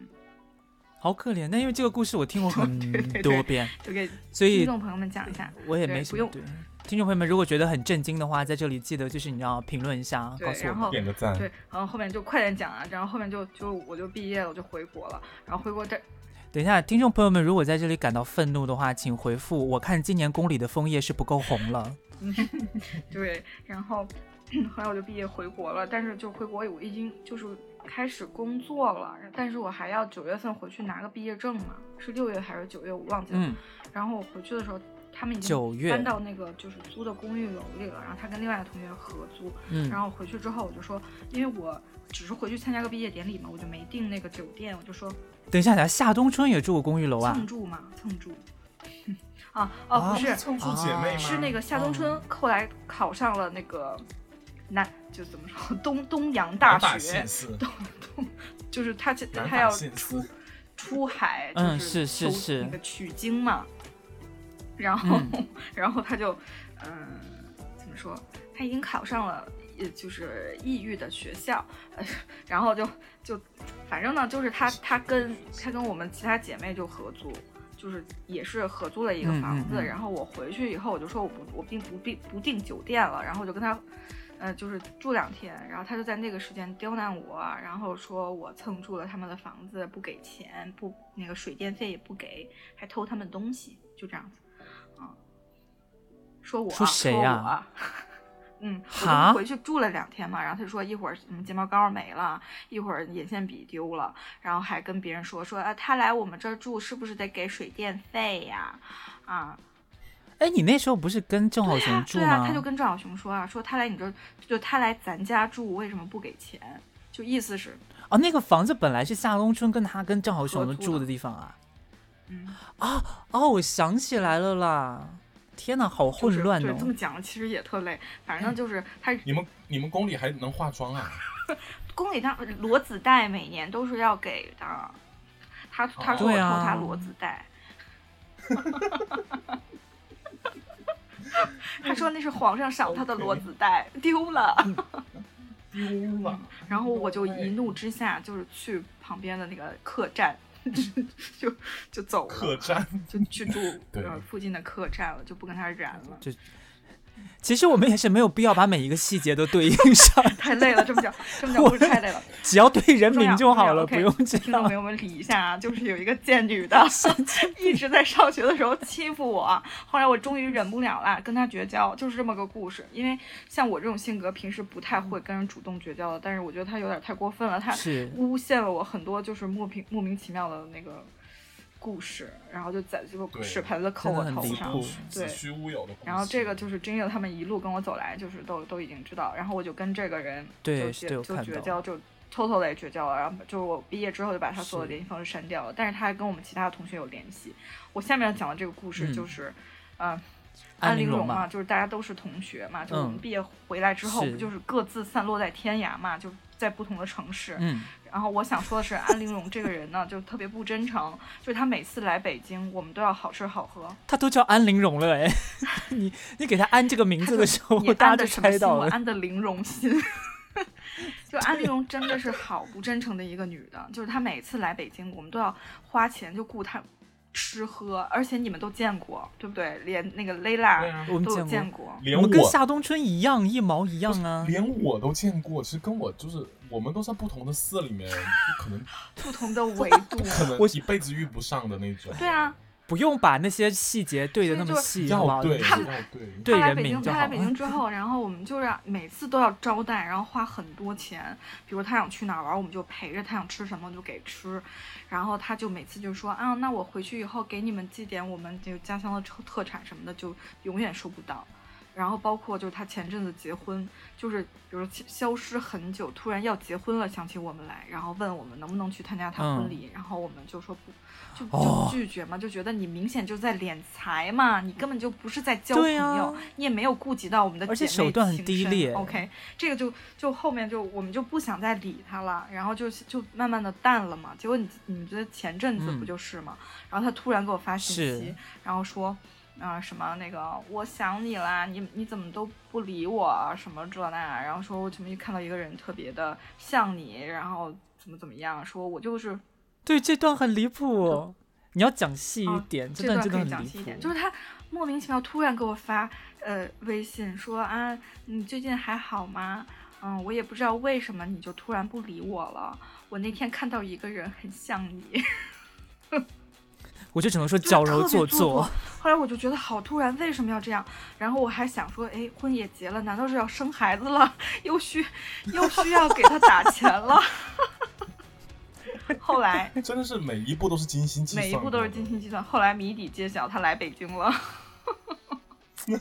好可怜，那因为这个故事我听过很 对对多遍，就给所以听众朋友们讲一下。我也没什么对。听众朋友们，如果觉得很震惊的话，在这里记得就是你要评论一下，告诉我们。然后点个赞。对，然后后面就快点讲啊，然后后面就就我就毕业了，我就回国了，然后回国这等一下，听众朋友们，如果在这里感到愤怒的话，请回复。我看今年宫里的枫叶是不够红了。对，然后 后来我就毕业回国了，但是就回国我已经就是开始工作了，但是我还要九月份回去拿个毕业证嘛，是六月还是九月我忘记了。嗯，然后我回去的时候，他们已经搬到那个就是租的公寓楼里了，然后他跟另外的同学合租，嗯，然后回去之后我就说，因为我只是回去参加个毕业典礼嘛，我就没订那个酒店，我就说等一下，等一下，夏冬春也住过公寓楼啊蹭？住嘛，蹭住。啊哦，啊不是，蹭住姐妹？是那个夏冬春后来考上了那个南，就怎么说东东洋大学东东，就是他这南他要出出海，嗯就是求是是那个取经嘛，然后、嗯然后他就嗯怎么说他已经考上了，呃，就是异域的学校，呃，然后就就反正呢，就是他他跟他跟我们其他姐妹就合租，就是也是合租了一个嗯房子。嗯嗯然后我回去以后，我就说我不我并不并不订酒店了，然后我就跟他。呃，就是住两天，然后他就在那个时间刁难我，然后说我蹭住了他们的房子，不给钱，不那个水电费也不给，还偷他们东西，就这样子，啊、说我说谁呀啊、嗯，我哈？就回去住了两天嘛，然后他就说一会儿嗯睫毛膏没了，一会儿眼线笔丢了，然后还跟别人说说啊他来我们这儿住是不是得给水电费呀？啊，哎，你那时候不是跟郑浩雄住吗对啊，吗？他就跟郑小雄说啊，说他来你这儿，就他来咱家住，为什么不给钱？就意思是，哦，那个房子本来是夏冬春跟他跟郑浩雄住的地方啊。嗯，啊哦，我想起来了啦！天哪，好就是混乱对，这哦么！讲其实也特累，反正就是他你们你们宫里还能化妆啊？宫里他裸子带每年都是要给的，他他说我偷他裸子带。他说那是皇上赏他的裸子带丢了，丢了，然后我就一怒之下就是去旁边的那个客栈，就就走了，客栈。就去住呃附近的客栈了，就不跟他染了。其实我们也是没有必要把每一个细节都对应上，太累了，这么讲，这么讲不是太累了。只要对人名就好了，不用这样。听众朋友们理一下啊，就是有一个贱女的，一直在上学的时候欺负我，后来我终于忍不了了，跟她绝交，就是这么个故事。因为像我这种性格，平时不太会跟人主动绝交的，但是我觉得她有点太过分了，她是，诬陷了我很多就是莫名莫名其妙的那个故事，然后就在这个屎盆子扣我头上。对子虚乌有的故事。然后这个就是经历了他们一路跟我走来，就是都都已经知道，然后我就跟这个人就就绝交，就 totally 绝交了。然后就是我毕业之后就把他所有是联系方式删掉了，但是他还跟我们其他的同学有联系。我下面要讲的这个故事嗯就是，呃，安陵容嘛就是大家都是同学嘛，就我们嗯毕业回来之后，不就是各自散落在天涯嘛，就在不同的城市。嗯，然后我想说的是，安陵容这个人呢，就特别不真诚，就是她每次来北京，我们都要好吃好喝。她都叫安陵容了哎，你你给她安这个名字的时候，你 大家就？猜到了。我安的玲珑心。就安陵容真的是好不真诚的一个女的，就是她每次来北京，我们都要花钱就雇她吃喝，而且你们都见过，对不对？连那个蕾拉我们都有见见过。连我们跟夏冬春一样，一毛一样啊。连我都见过，其实跟我就是我们都在不同的寺里面，就可能不同的维度。可能我一辈子遇不上的那种。对啊，不用把那些细节对的那么细，对就是要对，对人他来北京，名就好他来北京之后，然后我们就让每次都要招待，然后花很多钱。比如他想去哪儿玩，我们就陪着；他想吃什么就给吃。然后他就每次就说啊，那我回去以后给你们寄点我们这个家乡的特特产什么的，就永远收不到。然后包括就是他前阵子结婚，就是比如消消失很久，突然要结婚了，想起我们来，然后问我们能不能去参加他婚嗯礼，然后我们就说不，就拒绝嘛，就觉得你明显就在敛财嘛，你根本就不是在交朋友，啊你也没有顾及到我们的而且姐妹手段很情劣 OK，这个就就后面就我们就不想再理他了，然后就就慢慢的淡了嘛。结果你你觉得前阵子嗯不就是嘛？然后他突然给我发信息，然后说。啊、什么那个，我想你啦，你你怎么都不理我啊？什么这那，然后说我怎么一看到一个人特别的像你，然后怎么怎么样，说我就是对这段很离谱，你要讲细一啊点，这段真的很离讲细一点，谱。就是他莫名其妙突然给我发呃微信说啊，你最近还好吗？嗯，我也不知道为什么你就突然不理我了。我那天看到一个人很像你，我就只能说矫揉做作。后来我就觉得好突然，为什么要这样？然后我还想说，哎，婚也结了，难道是要生孩子了？又需又需要给他打钱了？后来 真的是每一步都是精心计算，每一步都是精心计算。后来谜底揭晓，他来北京了。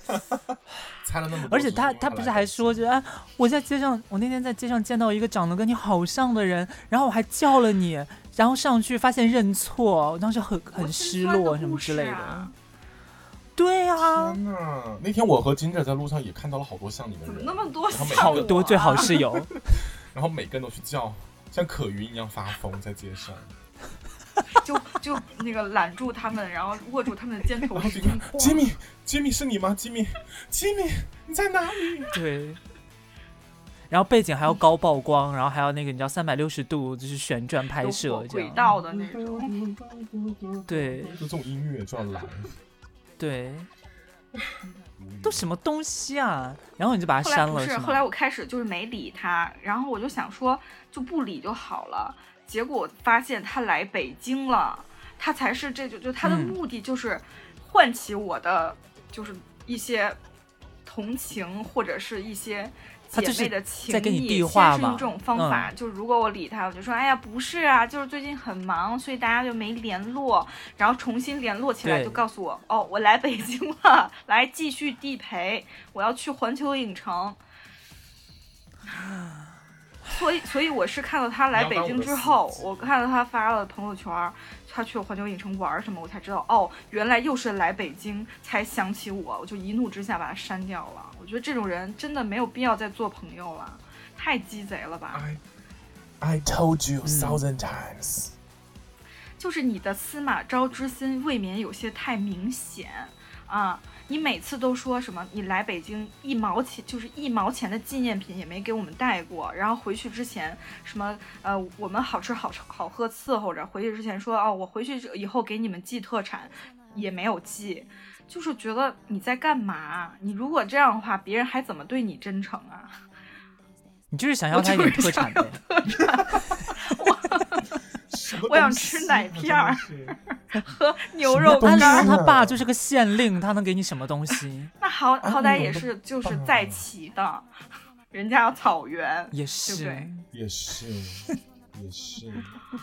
猜了那么多，而且他他不是还说着啊，我在街上，我那天在街上见到一个长得跟你好像的人，然后我还叫了你，然后上去发现认错，我当时很很失落什么之类的。啊、对啊，天呐，那天我和金哲在路上也看到了好多像你的人，怎么那么多然后每像我好多最好啊室友。然后每个人都去叫，像可云一样发疯在街上。就就那个揽住他们，然后握住他们的肩头吉米，吉米是你吗？吉米，吉米你在哪里？对。然后背景还要高曝光，然后还要那个你知道三百六十度就是旋转拍摄轨。道的那种，对就这种音乐就要来，对，都什么东西啊？然后你就把它删了不是？后来我开始就是没理他，然后我就想说就不理就好了。结果发现他来北京了，他才是这就就他的嗯目的就是唤起我的就是一些同情或者是一些他就是姐妹的情在给你谊，递话嘛先是用这种方法。就如果我理他，我就说哎呀不是啊，就是最近很忙，所以大家就没联络，然后重新联络起来就告诉我哦，我来北京了，来继续地陪，我要去环球影城。所以，所以我是看到他来北京之后，我看到他发了朋友圈儿，他去环球影城玩儿什么，我才知道哦，原来又是来北京才想起我，我就一怒之下把他删掉了。我觉得这种人真的没有必要再做朋友了，太鸡贼了吧！I I told you 嗯 thousand times。就是你的司马昭之心未免有些太明显啊！你每次都说什么你来北京一毛钱就是一毛钱的纪念品也没给我们带过，然后回去之前什么呃我们好吃好好喝伺候着，回去之前说哦我回去以后给你们寄特产也没有寄，就是觉得你在干嘛？你如果这样的话，别人还怎么对你真诚啊？你就是想要我他一点特产呗。我想吃奶片儿喝 牛肉干儿安陵容他爸就是个县令，他能给你什么东西？那好好歹也是就是在骑的，人家有草原，也对是不对，也是，也是。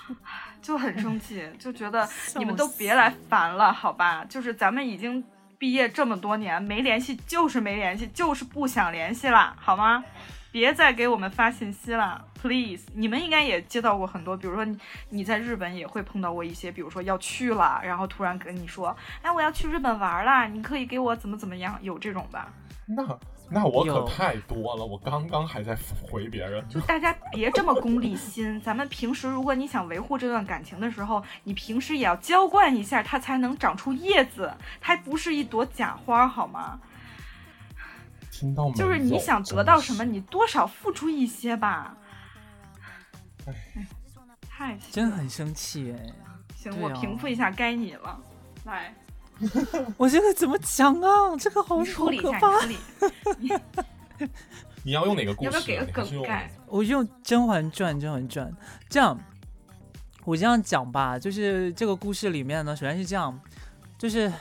就很生气，就觉得你们都别来烦了，好吧？就是咱们已经毕业这么多年没联系，就是没联系，就是不想联系了，好吗？别再给我们发信息了，please。你们应该也接到过很多，比如说你你在日本也会碰到过一些，比如说要去了，然后突然跟你说，哎，我要去日本玩啦，你可以给我怎么怎么样，有这种吧？那那我可太多了，我刚刚还在回别人，就大家别这么功利心。咱们平时如果你想维护这段感情的时候，你平时也要浇灌一下，它才能长出叶子，它不是一朵假花，好吗？听到没？就是你想得到什么，你多少付出一些吧。唉哎，太真很生气哎！行，我平复一下，该你了。来，我这个怎么讲啊？这个好处理一下，好可怕你。处理。你要用哪个故事啊？要不要给个梗概？我用《甄嬛传》，《甄嬛传》这样，我这样讲吧，就是这个故事里面呢，首先是这样，就是，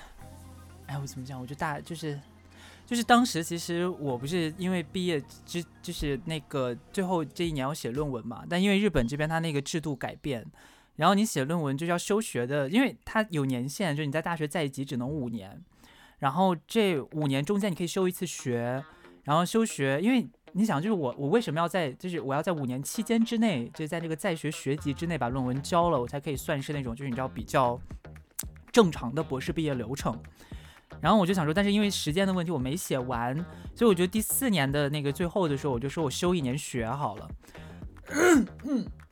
哎，我怎么讲？我就大就是。就是当时其实我不是因为毕业之就是那个最后这一年要写论文嘛，但因为日本这边它那个制度改变，然后你写论文就是要休学的，因为它有年限，就是你在大学在籍只能五年，然后这五年中间你可以休一次学，然后休学，因为你想，就是我我为什么要在就是我要在五年期间之内，就在这个在学学籍之内把论文交了，我才可以算是那种就是你知道比较正常的博士毕业流程。然后我就想说，但是因为时间的问题，我没写完，所以我觉得第四年的那个最后的时候，我就说我休一年学好了。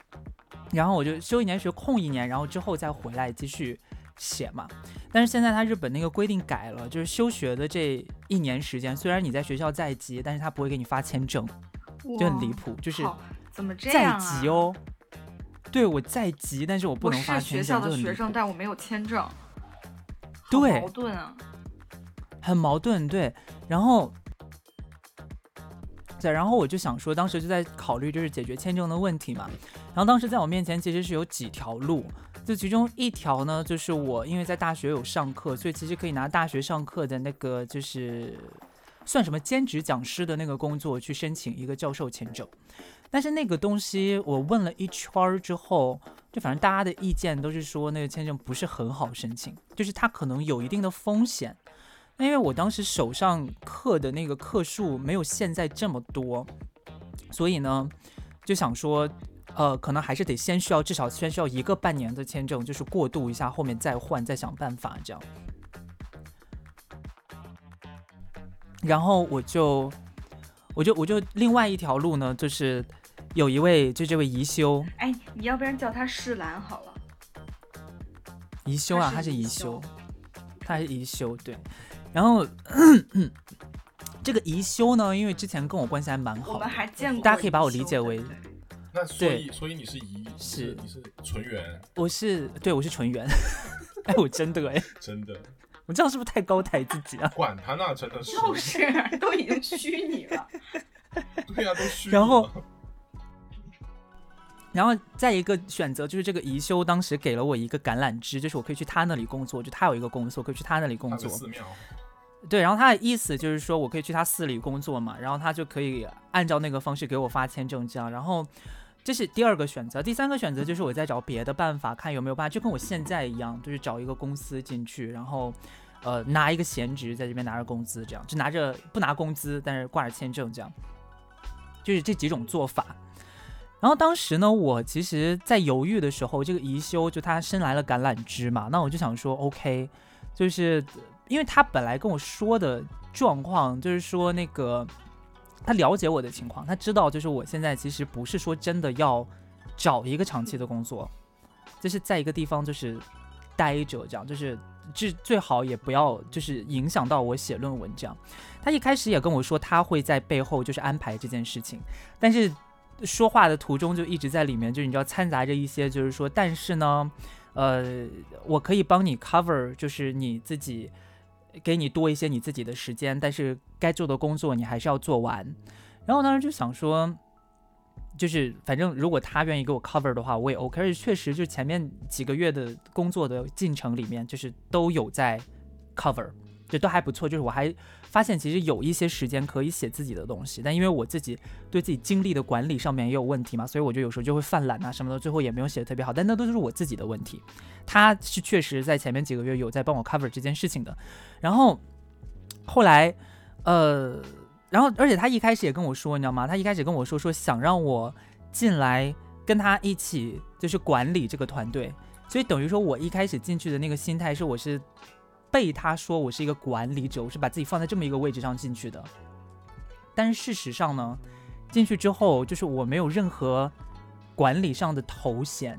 然后我就休一年学，空一年，然后之后再回来继续写嘛。但是现在他日本那个规定改了，就是休学的这一年时间，虽然你在学校在籍，但是他不会给你发签证，就很离谱，就是怎么这在样啊？籍哦。对，我在籍，但是我不能发签证，校的学生，但我没有签证。好对矛盾啊！很矛盾，对。然后，然后我就想说，当时就在考虑就是解决签证的问题嘛。然后当时在我面前其实是有几条路，就其中一条呢，就是我因为在大学有上课，所以其实可以拿大学上课的那个就是算什么兼职讲师的那个工作去申请一个教授签证。但是那个东西我问了一圈儿之后，就反正大家的意见都是说那个签证不是很好申请，就是它可能有一定的风险。那因为我当时手上刻的那个课数没有现在这么多，所以呢，就想说，呃，可能还是得先需要至少先需要一个半年的签证，就是过渡一下，后面再换，再想办法这样。然后我就，我就我就另外一条路呢，就是有一位就这位宜修，哎，你要不然叫他世兰好了。宜修啊，他是宜修，他是宜修，对。然后 这个宜修呢，因为之前跟我关系还蛮好，我们还见过，大家可以把我理解为，那所以所以你是宜是。你是纯元，我是对我是纯元，哎，我真的哎，真的，我这样是不是太高抬自己啊？管他呢，真的是，就是都已经虚拟了，对呀，都虚然后。然后再一个选择就是这个宜修当时给了我一个橄榄枝，就是我可以去他那里工作，就他有一个公司，我可以去他那里工作。对，然后他的意思就是说我可以去他寺里工作嘛，然后他就可以按照那个方式给我发签证这样。然后这是第二个选择，第三个选择就是我在找别的办法，看有没有办法，就跟我现在一样，就是找一个公司进去，然后呃拿一个闲职在这边拿着工资，这样就拿着不拿工资，但是挂着签证这样，就是这几种做法。然后当时呢，我其实，在犹豫的时候，这个宜修就他伸来了橄榄枝嘛，那我就想说，OK，就是因为他本来跟我说的状况，就是说那个他了解我的情况，他知道就是我现在其实不是说真的要找一个长期的工作，就是在一个地方就是待着这样，就是最最好也不要就是影响到我写论文这样。他一开始也跟我说他会在背后就是安排这件事情，但是。说话的途中就一直在里面，就是你知道掺杂着一些，就是说，但是呢，呃，我可以帮你 cover，就是你自己给你多一些你自己的时间，但是该做的工作你还是要做完。然后我当时就想说，就是反正如果他愿意给我 cover 的话，我也 OK。而且确实，就前面几个月的工作的进程里面，就是都有在 cover。就都还不错，就是我还发现其实有一些时间可以写自己的东西，但因为我自己对自己精力的管理上面也有问题嘛，所以我就有时候就会犯懒啊什么的，最后也没有写的特别好，但那都是我自己的问题。他是确实在前面几个月有在帮我 cover 这件事情的，然后后来呃，然后而且他一开始也跟我说，你知道吗？他一开始跟我说说想让我进来跟他一起就是管理这个团队，所以等于说我一开始进去的那个心态是我是。被他说我是一个管理者，我是把自己放在这么一个位置上进去的。但是事实上呢，进去之后就是我没有任何管理上的头衔，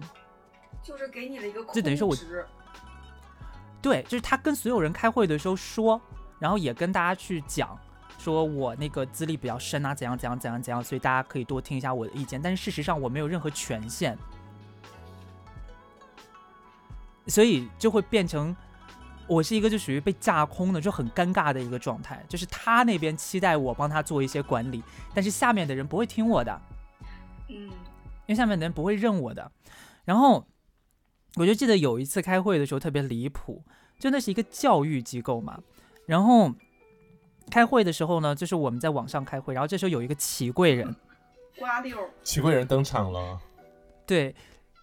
就是给你的一个就等于说我对，就是他跟所有人开会的时候说，然后也跟大家去讲，说我那个资历比较深啊，怎样怎样怎样怎样，所以大家可以多听一下我的意见。但是事实上我没有任何权限，所以就会变成。我是一个就属于被架空的，就很尴尬的一个状态。就是他那边期待我帮他做一些管理，但是下面的人不会听我的，嗯，因为下面的人不会认我的。然后我就记得有一次开会的时候特别离谱，就那是一个教育机构嘛。然后开会的时候呢，就是我们在网上开会，然后这时候有一个齐贵人，瓜六，齐贵人登场了，对，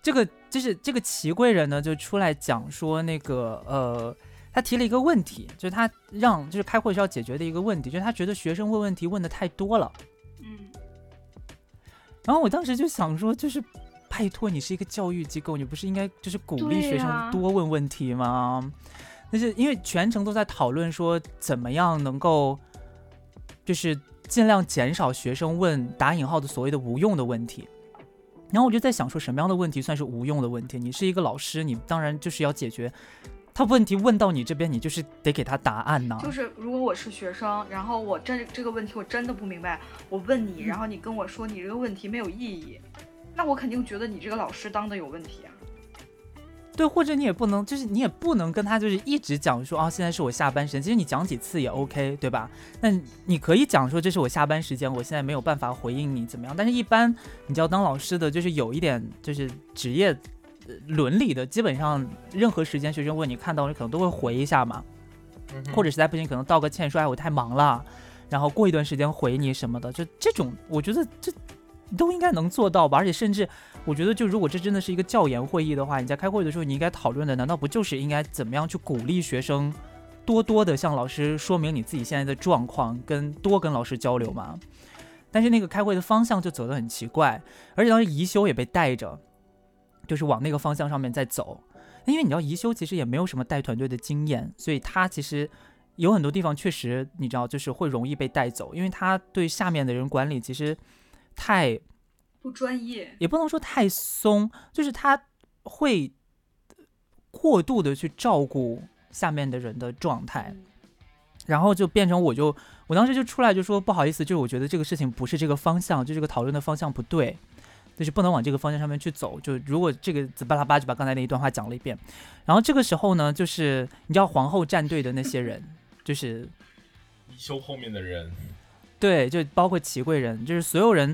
这个就是这个齐贵人呢就出来讲说那个呃。他提了一个问题，就是他让就是开会是要解决的一个问题，就是他觉得学生问问题问的太多了。嗯。然后我当时就想说，就是拜托你是一个教育机构，你不是应该就是鼓励学生多问问题吗？但是因为全程都在讨论说怎么样能够就是尽量减少学生问打引号的所谓的无用的问题。然后我就在想说，什么样的问题算是无用的问题？你是一个老师，你当然就是要解决。他问题问到你这边，你就是得给他答案呢。就是如果我是学生，然后我真这个问题我真的不明白，我问你，然后你跟我说你这个问题没有意义，那我肯定觉得你这个老师当的有问题啊。对，或者你也不能，就是你也不能跟他就是一直讲说啊，现在是我下班时间。其实你讲几次也 OK，对吧？那你可以讲说这是我下班时间，我现在没有办法回应你怎么样。但是一般你要当老师的就是有一点就是职业。伦理的，基本上任何时间学生问你看到你可能都会回一下嘛，或者实在不行可能道个歉说哎我太忙了，然后过一段时间回你什么的，就这种我觉得这都应该能做到吧。而且甚至我觉得就如果这真的是一个教研会议的话，你在开会的时候你应该讨论的难道不就是应该怎么样去鼓励学生多多的向老师说明你自己现在的状况，跟多跟老师交流吗？但是那个开会的方向就走得很奇怪，而且当时宜修也被带着。就是往那个方向上面在走，因为你知道宜修其实也没有什么带团队的经验，所以他其实有很多地方确实你知道就是会容易被带走，因为他对下面的人管理其实太不专业，也不能说太松，就是他会过度的去照顾下面的人的状态，然后就变成我就我当时就出来就说不好意思，就是我觉得这个事情不是这个方向，就这个讨论的方向不对，就是不能往这个方向上面去走。就如果这个子巴拉巴就把刚才那一段话讲了一遍，然后这个时候呢，就是你知道皇后战队的那些人，就是一休后面的人，对，就包括齐贵人，就是所有人，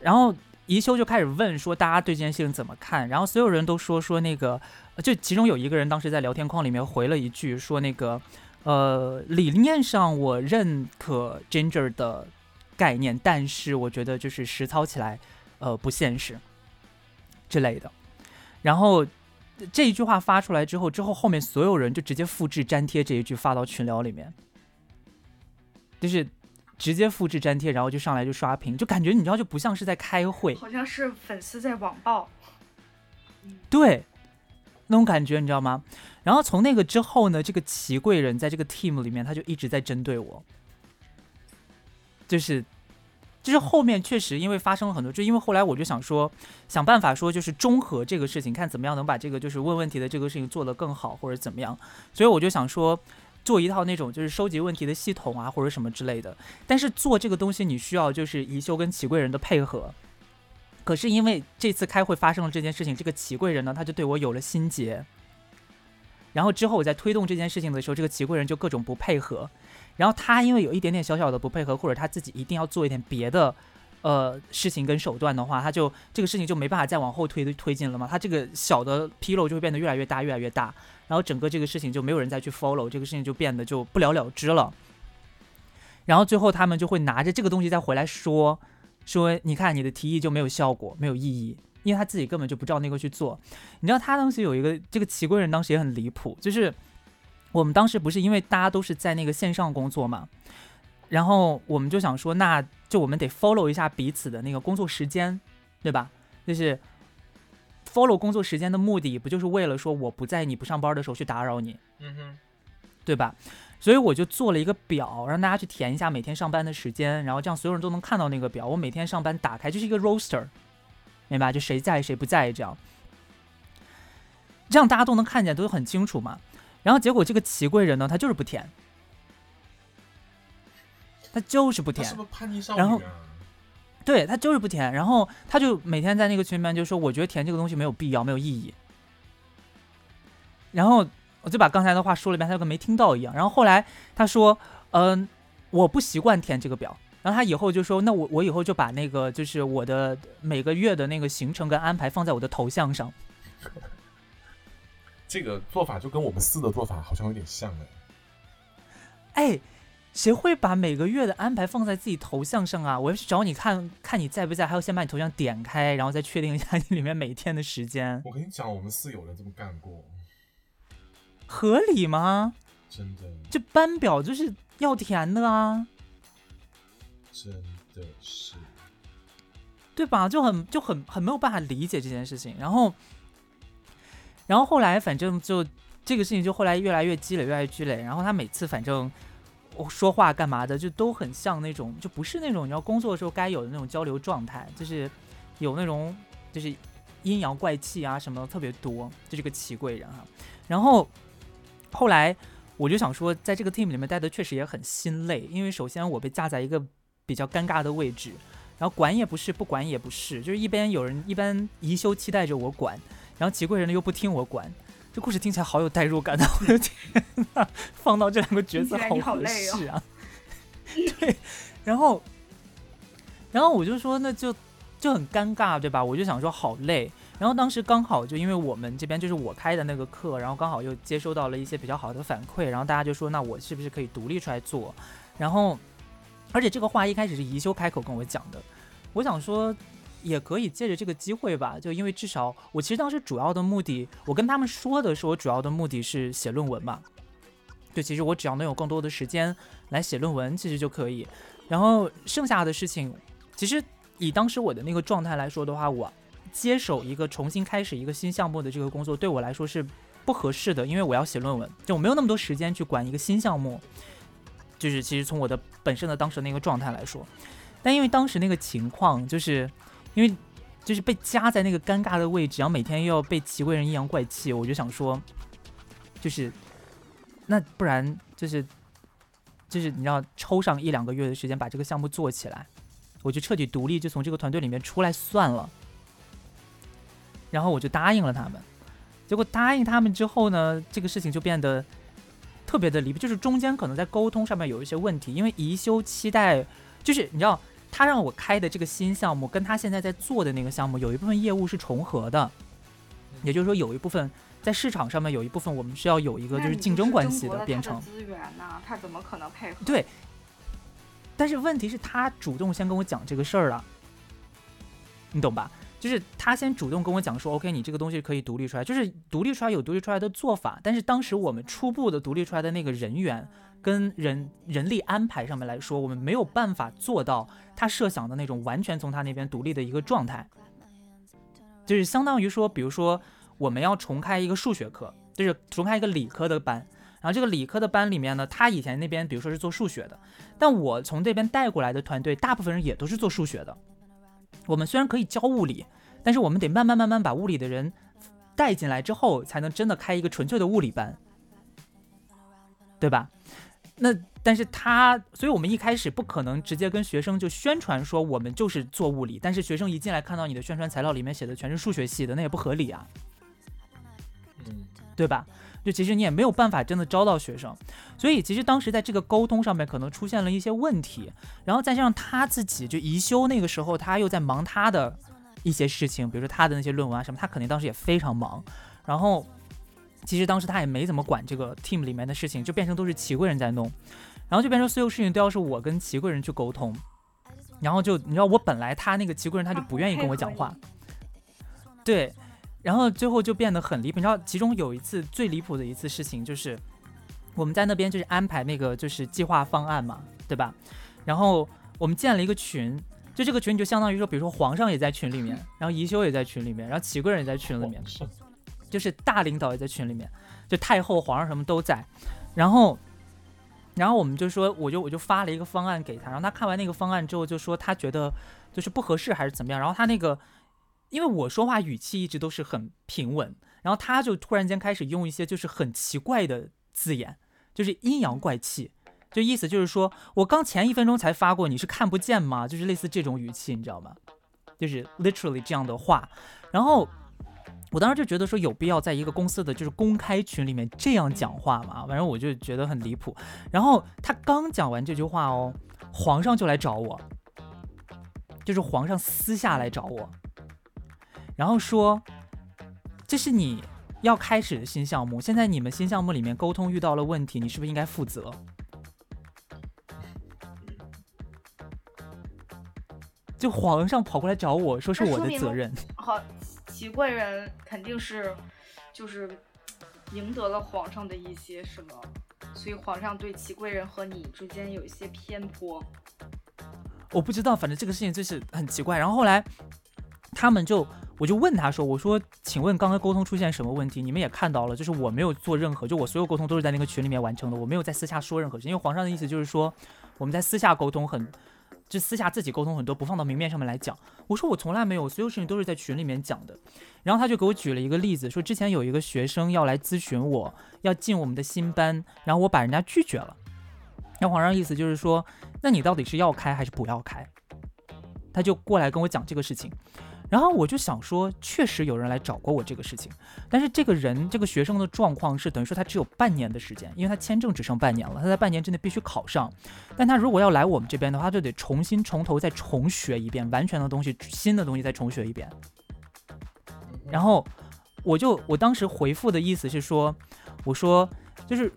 然后宜修就开始问说大家对这件事情怎么看，然后所有人都说说那个，就其中有一个人当时在聊天框里面回了一句说那个，呃，理念上我认可 Ginger 的概念，但是我觉得就是实操起来，呃，不现实之类的。然后这一句话发出来之后，之后后面所有人就直接复制粘贴这一句发到群聊里面，就是。直接复制粘贴，然后就上来就刷屏，就感觉你知道就不像是在开会，好像是粉丝在网暴。对，那种感觉你知道吗？然后从那个之后呢，这个齐贵人在这个 team 里面，他就一直在针对我，就是就是后面确实因为发生了很多，就因为后来我就想说想办法说就是中和这个事情，看怎么样能把这个就是问问题的这个事情做得更好或者怎么样，所以我就想说。做一套那种就是收集问题的系统啊，或者什么之类的。但是做这个东西，你需要就是宜修跟齐贵人的配合。可是因为这次开会发生了这件事情，这个齐贵人呢，他就对我有了心结。然后之后我在推动这件事情的时候，这个齐贵人就各种不配合。然后他因为有一点点小小的不配合，或者他自己一定要做一点别的。呃，事情跟手段的话，他就这个事情就没办法再往后推推进了嘛。他这个小的纰漏就会变得越来越大，越来越大，然后整个这个事情就没有人再去 follow，这个事情就变得就不了了之了。然后最后他们就会拿着这个东西再回来说，说你看你的提议就没有效果，没有意义，因为他自己根本就不照那个去做。你知道他当时有一个这个齐贵人当时也很离谱，就是我们当时不是因为大家都是在那个线上工作嘛。然后我们就想说，那就我们得 follow 一下彼此的那个工作时间，对吧？就是 follow 工作时间的目的，不就是为了说我不在你不上班的时候去打扰你，嗯哼，对吧？所以我就做了一个表，让大家去填一下每天上班的时间，然后这样所有人都能看到那个表。我每天上班打开就是一个 roster，明白？就谁在谁不在这样，这样大家都能看见，都很清楚嘛。然后结果这个齐贵人呢，他就是不填。他就是不填，然后，对他就是不填，然后他就每天在那个群里面就说：“我觉得填这个东西没有必要，没有意义。”然后我就把刚才的话说了一遍，他就跟没听到一样。然后后来他说：“嗯，我不习惯填这个表。”然后他以后就说：“那我我以后就把那个就是我的每个月的那个行程跟安排放在我的头像上。”这个做法就跟我们四的做法好像有点像哎。哎。谁会把每个月的安排放在自己头像上啊？我要去找你看看你在不在，还要先把你头像点开，然后再确定一下你里面每天的时间。我跟你讲，我们四有人这么干过，合理吗？真的，这班表就是要填的啊，真的是，对吧？就很就很很没有办法理解这件事情。然后，然后后来反正就这个事情就后来越来越积累，越来越积累。然后他每次反正。说话干嘛的，就都很像那种，就不是那种你要工作的时候该有的那种交流状态，就是有那种就是阴阳怪气啊什么的特别多，就这个奇贵人哈。然后后来我就想说，在这个 team 里面待的确实也很心累，因为首先我被架在一个比较尴尬的位置，然后管也不是，不管也不是，就是一边有人一般宜修期待着我管，然后奇贵人呢又不听我管。这故事听起来好有代入感啊！我的天呐，放到这两个角色好合适啊！对，然后，然后我就说，那就就很尴尬，对吧？我就想说好累。然后当时刚好就因为我们这边就是我开的那个课，然后刚好又接收到了一些比较好的反馈，然后大家就说，那我是不是可以独立出来做？然后，而且这个话一开始是宜修开口跟我讲的，我想说。也可以借着这个机会吧，就因为至少我其实当时主要的目的，我跟他们说的是我主要的目的是写论文嘛。就其实我只要能有更多的时间来写论文，其实就可以。然后剩下的事情，其实以当时我的那个状态来说的话，我接手一个重新开始一个新项目的这个工作，对我来说是不合适的，因为我要写论文，就我没有那么多时间去管一个新项目。就是其实从我的本身的当时那个状态来说，但因为当时那个情况就是。因为就是被夹在那个尴尬的位置，然后每天又要被奇贵人阴阳怪气，我就想说，就是那不然就是就是你要抽上一两个月的时间把这个项目做起来，我就彻底独立，就从这个团队里面出来算了。然后我就答应了他们，结果答应他们之后呢，这个事情就变得特别的离谱，就是中间可能在沟通上面有一些问题，因为宜修期待，就是你知道他让我开的这个新项目跟他现在在做的那个项目有一部分业务是重合的，也就是说有一部分在市场上面有一部分我们是要有一个就是竞争关系的变成资源呢，他怎么可能配合？对，但是问题是，他主动先跟我讲这个事儿了，你懂吧？就是他先主动跟我讲说，OK，你这个东西可以独立出来，就是独立出来有独立出来的做法。但是当时我们初步的独立出来的那个人员跟人人力安排上面来说，我们没有办法做到他设想的那种完全从他那边独立的一个状态。就是相当于说，比如说我们要重开一个数学课，就是重开一个理科的班，然后这个理科的班里面呢，他以前那边比如说是做数学的，但我从这边带过来的团队，大部分人也都是做数学的。我们虽然可以教物理，但是我们得慢慢慢慢把物理的人带进来之后，才能真的开一个纯粹的物理班，对吧？那但是他，所以我们一开始不可能直接跟学生就宣传说我们就是做物理，但是学生一进来看到你的宣传材料里面写的全是数学系的，那也不合理啊，嗯，对吧？就其实你也没有办法真的招到学生，所以其实当时在这个沟通上面可能出现了一些问题，然后再加上他自己就宜修那个时候他又在忙他的一些事情，比如说他的那些论文啊什么，他肯定当时也非常忙，然后其实当时他也没怎么管这个 team 里面的事情，就变成都是齐贵人在弄，然后就变成所有事情都要是我跟齐贵人去沟通，然后就你知道我本来他那个齐贵人他就不愿意跟我讲话，对。然后最后就变得很离谱，你知道，其中有一次最离谱的一次事情，就是我们在那边就是安排那个就是计划方案嘛，对吧？然后我们建了一个群，就这个群就相当于说，比如说皇上也在群里面，然后宜修也在群里面，然后齐贵人也在群里面，就是大领导也在群里面，就太后、皇上什么都在。然后，然后我们就说，我就我就发了一个方案给他，然后他看完那个方案之后就说他觉得就是不合适还是怎么样，然后他那个。因为我说话语气一直都是很平稳，然后他就突然间开始用一些就是很奇怪的字眼，就是阴阳怪气，就意思就是说我刚前一分钟才发过，你是看不见吗？就是类似这种语气，你知道吗？就是 literally 这样的话。然后我当时就觉得说有必要在一个公司的就是公开群里面这样讲话嘛，反正我就觉得很离谱。然后他刚讲完这句话哦，皇上就来找我，就是皇上私下来找我。然后说，这是你要开始的新项目。现在你们新项目里面沟通遇到了问题，你是不是应该负责？就皇上跑过来找我说是我的责任。好，齐贵人肯定是就是赢得了皇上的一些什么，所以皇上对齐贵人和你之间有一些偏颇。我不知道，反正这个事情就是很奇怪。然后后来他们就。我就问他说：“我说，请问刚刚沟通出现什么问题？你们也看到了，就是我没有做任何，就我所有沟通都是在那个群里面完成的，我没有在私下说任何事。因为皇上的意思就是说，我们在私下沟通很，就私下自己沟通很多，不放到明面上面来讲。我说我从来没有，所有事情都是在群里面讲的。然后他就给我举了一个例子，说之前有一个学生要来咨询我，要进我们的新班，然后我把人家拒绝了。那皇上意思就是说，那你到底是要开还是不要开？他就过来跟我讲这个事情。”然后我就想说，确实有人来找过我这个事情，但是这个人这个学生的状况是等于说他只有半年的时间，因为他签证只剩半年了，他在半年之内必须考上。但他如果要来我们这边的话，就得重新从头再重学一遍，完全的东西，新的东西再重学一遍。然后我就我当时回复的意思是说，我说就是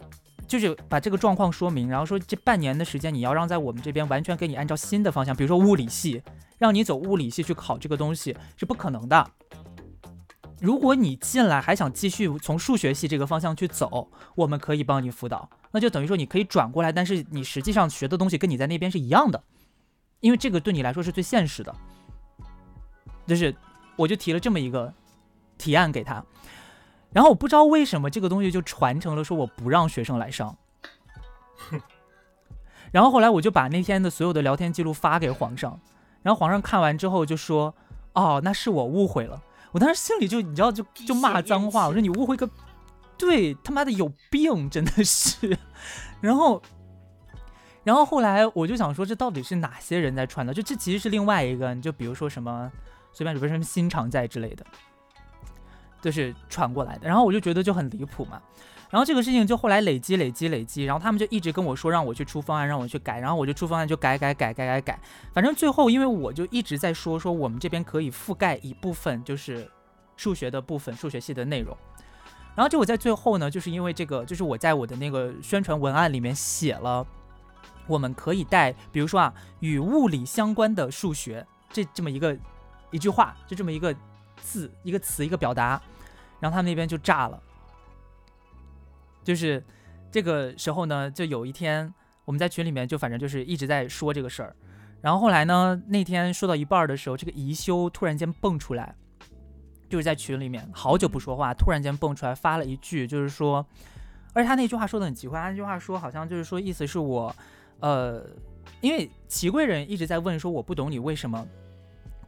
就是把这个状况说明，然后说这半年的时间你要让在我们这边完全给你按照新的方向，比如说物理系。让你走物理系去考这个东西是不可能的。如果你进来还想继续从数学系这个方向去走，我们可以帮你辅导，那就等于说你可以转过来，但是你实际上学的东西跟你在那边是一样的，因为这个对你来说是最现实的。就是我就提了这么一个提案给他，然后我不知道为什么这个东西就传承了说我不让学生来上。然后后来我就把那天的所有的聊天记录发给皇上。然后皇上看完之后就说：“哦，那是我误会了。”我当时心里就你知道就就骂脏话，我说你误会个，对他妈的有病，真的是。然后，然后后来我就想说，这到底是哪些人在传的？就这其实是另外一个，你就比如说什么随便比如什么新常在之类的，就是传过来的。然后我就觉得就很离谱嘛。然后这个事情就后来累积累积累积，然后他们就一直跟我说让我去出方案，让我去改，然后我就出方案就改改改改改改，反正最后因为我就一直在说说我们这边可以覆盖一部分就是数学的部分，数学系的内容。然后就我在最后呢，就是因为这个，就是我在我的那个宣传文案里面写了，我们可以带，比如说啊，与物理相关的数学这这么一个一句话，就这么一个字、一个词、一个表达，然后他们那边就炸了。就是这个时候呢，就有一天我们在群里面就反正就是一直在说这个事儿，然后后来呢，那天说到一半的时候，这个宜修突然间蹦出来，就是在群里面好久不说话，突然间蹦出来发了一句，就是说，而且他那句话说的很奇怪，他那句话说好像就是说意思是我，呃，因为齐贵人一直在问说我不懂你为什么。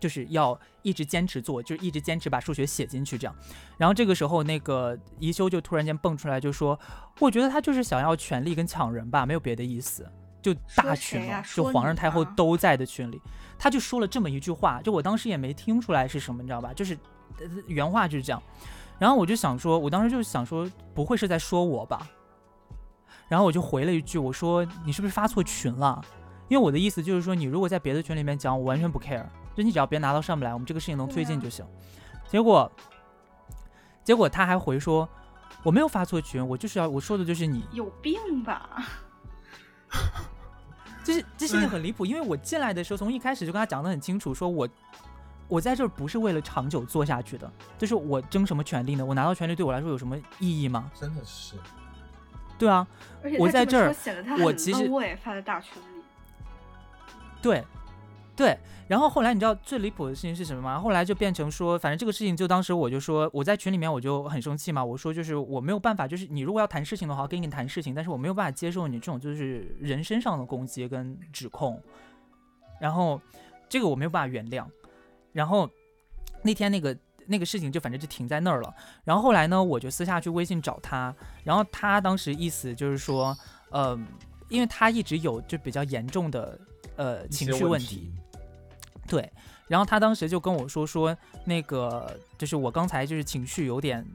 就是要一直坚持做，就是一直坚持把数学写进去，这样。然后这个时候，那个宜修就突然间蹦出来，就说：“我觉得他就是想要权力跟抢人吧，没有别的意思。”就大群嘛，就皇上太后都在的群里，他就说了这么一句话，就我当时也没听出来是什么，你知道吧？就是原话就是这样。然后我就想说，我当时就想说，不会是在说我吧？然后我就回了一句，我说：“你是不是发错群了？”因为我的意思就是说，你如果在别的群里面讲，我完全不 care。就你只要别拿到上面来，我们这个事情能推进就行。结果，结果他还回说我没有发错群，我就是要我说的就是你有病吧？就是这事情很离谱，因为我进来的时候从一开始就跟他讲的很清楚，说我我在这儿不是为了长久做下去的，就是我争什么权利呢？我拿到权利对我来说有什么意义吗？真的是，对啊，我在这儿，我其实我也发在大群里，对。对，然后后来你知道最离谱的事情是什么吗？后来就变成说，反正这个事情就当时我就说，我在群里面我就很生气嘛，我说就是我没有办法，就是你如果要谈事情的话，跟你谈事情，但是我没有办法接受你这种就是人身上的攻击跟指控，然后这个我没有办法原谅。然后那天那个那个事情就反正就停在那儿了。然后后来呢，我就私下去微信找他，然后他当时意思就是说，呃，因为他一直有就比较严重的呃情绪问题。对，然后他当时就跟我说说那个就是我刚才就是情绪有点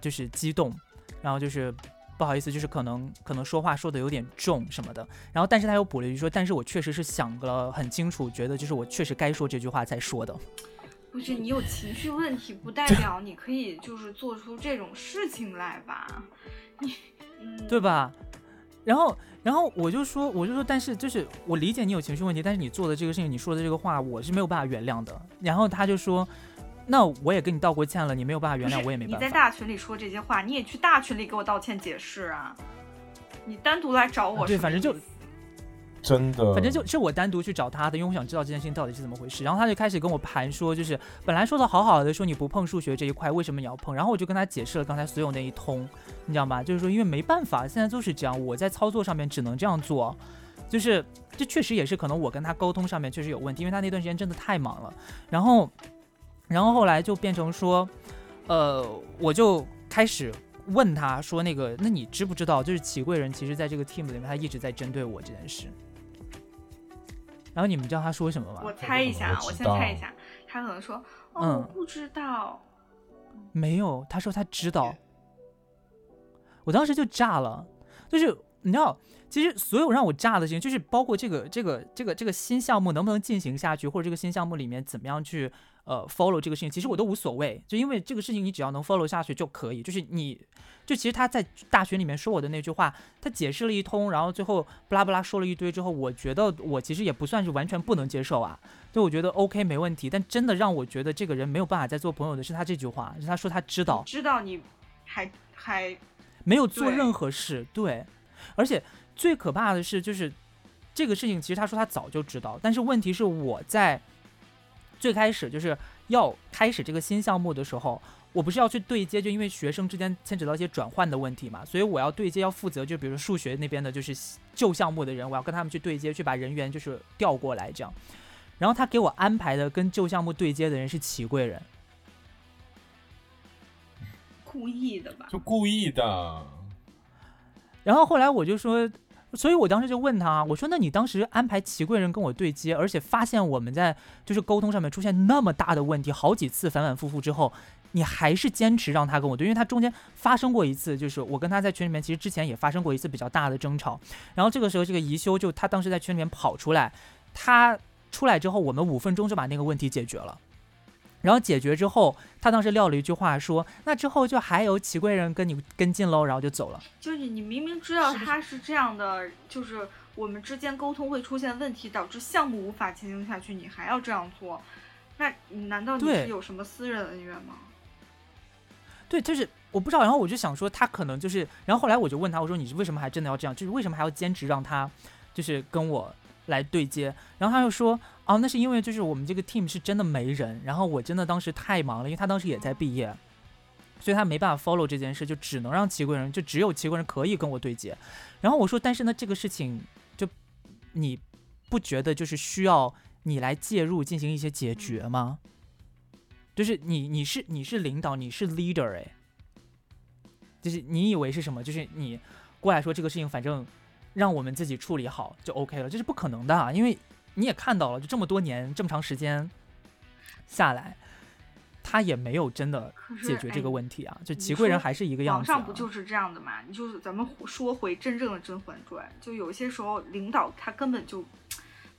就是激动，然后就是不好意思，就是可能可能说话说的有点重什么的。然后但是他又补了一句说，但是我确实是想了很清楚，觉得就是我确实该说这句话才说的。不是你有情绪问题，不代表你可以就是做出这种事情来吧？你对吧？然后。然后我就说，我就说，但是就是我理解你有情绪问题，但是你做的这个事情，你说的这个话，我是没有办法原谅的。然后他就说，那我也跟你道过歉了，你没有办法原谅，我也没办法。你在大群里说这些话，你也去大群里给我道歉解释啊！你单独来找我，对，反正就。真的，反正就是我单独去找他的，因为我想知道这件事情到底是怎么回事。然后他就开始跟我盘说，就是本来说的好好的，说你不碰数学这一块，为什么你要碰？然后我就跟他解释了刚才所有那一通，你知道吗？就是说因为没办法，现在就是这样，我在操作上面只能这样做，就是这确实也是可能我跟他沟通上面确实有问题，因为他那段时间真的太忙了。然后，然后后来就变成说，呃，我就开始问他说，那个，那你知不知道，就是启贵人其实在这个 team 里面，他一直在针对我这件事。然后你们知道他说什么吗？我猜一下，我先猜一下，他可能说：“哦，我不知道。”没有，他说他知道。我当时就炸了，就是你知道，其实所有让我炸的事情，就是包括这个、这个、这个、这个新项目能不能进行下去，或者这个新项目里面怎么样去。呃，follow 这个事情其实我都无所谓，就因为这个事情你只要能 follow 下去就可以。就是你，就其实他在大学里面说我的那句话，他解释了一通，然后最后不拉不拉说了一堆之后，我觉得我其实也不算是完全不能接受啊。就我觉得 OK 没问题，但真的让我觉得这个人没有办法再做朋友的是他这句话，是他说他知道，知道你还还没有做任何事，对。而且最可怕的是，就是这个事情其实他说他早就知道，但是问题是我在。最开始就是要开始这个新项目的时候，我不是要去对接，就因为学生之间牵扯到一些转换的问题嘛，所以我要对接，要负责，就比如数学那边的，就是旧项目的人，我要跟他们去对接，去把人员就是调过来这样。然后他给我安排的跟旧项目对接的人是齐贵人，故意的吧？就故意的。然后后来我就说，所以我当时就问他，我说那你当时安排齐贵人跟我对接，而且发现我们在就是沟通上面出现那么大的问题，好几次反反复复之后，你还是坚持让他跟我对，因为他中间发生过一次，就是我跟他在群里面其实之前也发生过一次比较大的争吵，然后这个时候这个宜修就他当时在群里面跑出来，他出来之后，我们五分钟就把那个问题解决了。然后解决之后，他当时撂了一句话说：“那之后就还有齐贵人跟你跟进喽。”然后就走了。就是你明明知道他是这样的，就是我们之间沟通会出现问题，导致项目无法进行下去，你还要这样做，那难道你是有什么私人恩怨吗？对，就是我不知道。然后我就想说，他可能就是，然后后来我就问他，我说：“你为什么还真的要这样？就是为什么还要坚持让他，就是跟我？”来对接，然后他又说，哦，那是因为就是我们这个 team 是真的没人，然后我真的当时太忙了，因为他当时也在毕业，所以他没办法 follow 这件事，就只能让齐贵人，就只有齐贵人可以跟我对接。然后我说，但是呢，这个事情就你不觉得就是需要你来介入进行一些解决吗？就是你你是你是领导，你是 leader 哎，就是你以为是什么？就是你过来说这个事情，反正。让我们自己处理好就 OK 了，这是不可能的，啊因为你也看到了，就这么多年这么长时间下来，他也没有真的解决这个问题啊。就祺贵人还是一个样子。网上不就是这样的嘛？你就是咱们说回真正的《甄嬛传》，就有些时候领导他根本就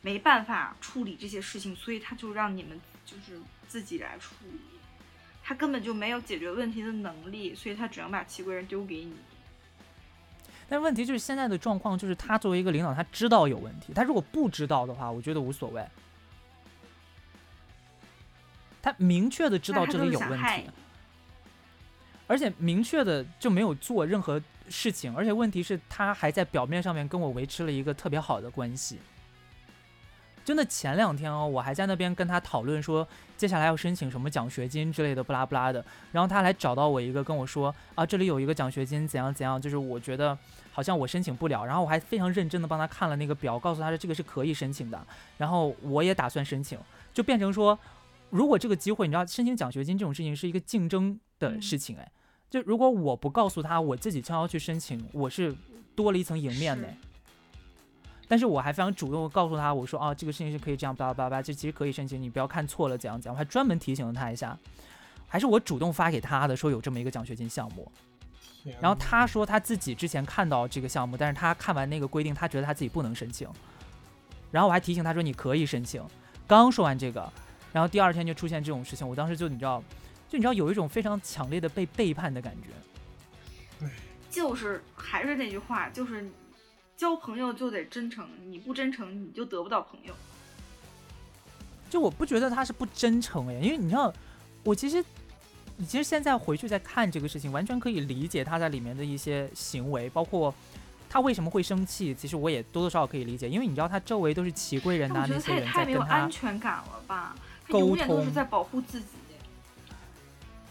没办法处理这些事情，所以他就让你们就是自己来处理，他根本就没有解决问题的能力，所以他只能把祺贵人丢给你。但问题就是现在的状况，就是他作为一个领导，他知道有问题。他如果不知道的话，我觉得无所谓。他明确的知道这里有问题，而且明确的就没有做任何事情。而且问题是，他还在表面上面跟我维持了一个特别好的关系。就那前两天哦，我还在那边跟他讨论说，接下来要申请什么奖学金之类的，不拉不拉的。然后他来找到我一个，跟我说啊，这里有一个奖学金，怎样怎样，就是我觉得好像我申请不了。然后我还非常认真的帮他看了那个表，告诉他说这个是可以申请的。然后我也打算申请，就变成说，如果这个机会，你知道，申请奖学金这种事情是一个竞争的事情，哎，就如果我不告诉他，我自己悄悄去申请，我是多了一层赢面的。但是我还非常主动告诉他，我说哦，这个事情是可以这样，叭叭叭，这其实可以申请，你不要看错了，怎样怎样。我还专门提醒了他一下，还是我主动发给他的，说有这么一个奖学金项目。然后他说他自己之前看到这个项目，但是他看完那个规定，他觉得他自己不能申请。然后我还提醒他说你可以申请。刚说完这个，然后第二天就出现这种事情，我当时就你知道，就你知道有一种非常强烈的被背叛的感觉。对，就是还是那句话，就是。交朋友就得真诚，你不真诚你就得不到朋友。就我不觉得他是不真诚哎，因为你知道，我其实，你其实现在回去再看这个事情，完全可以理解他在里面的一些行为，包括他为什么会生气，其实我也多多少少可以理解，因为你知道他周围都是齐贵人呐那些人在跟他太没有安全感了吧？他永远都是在保护自己。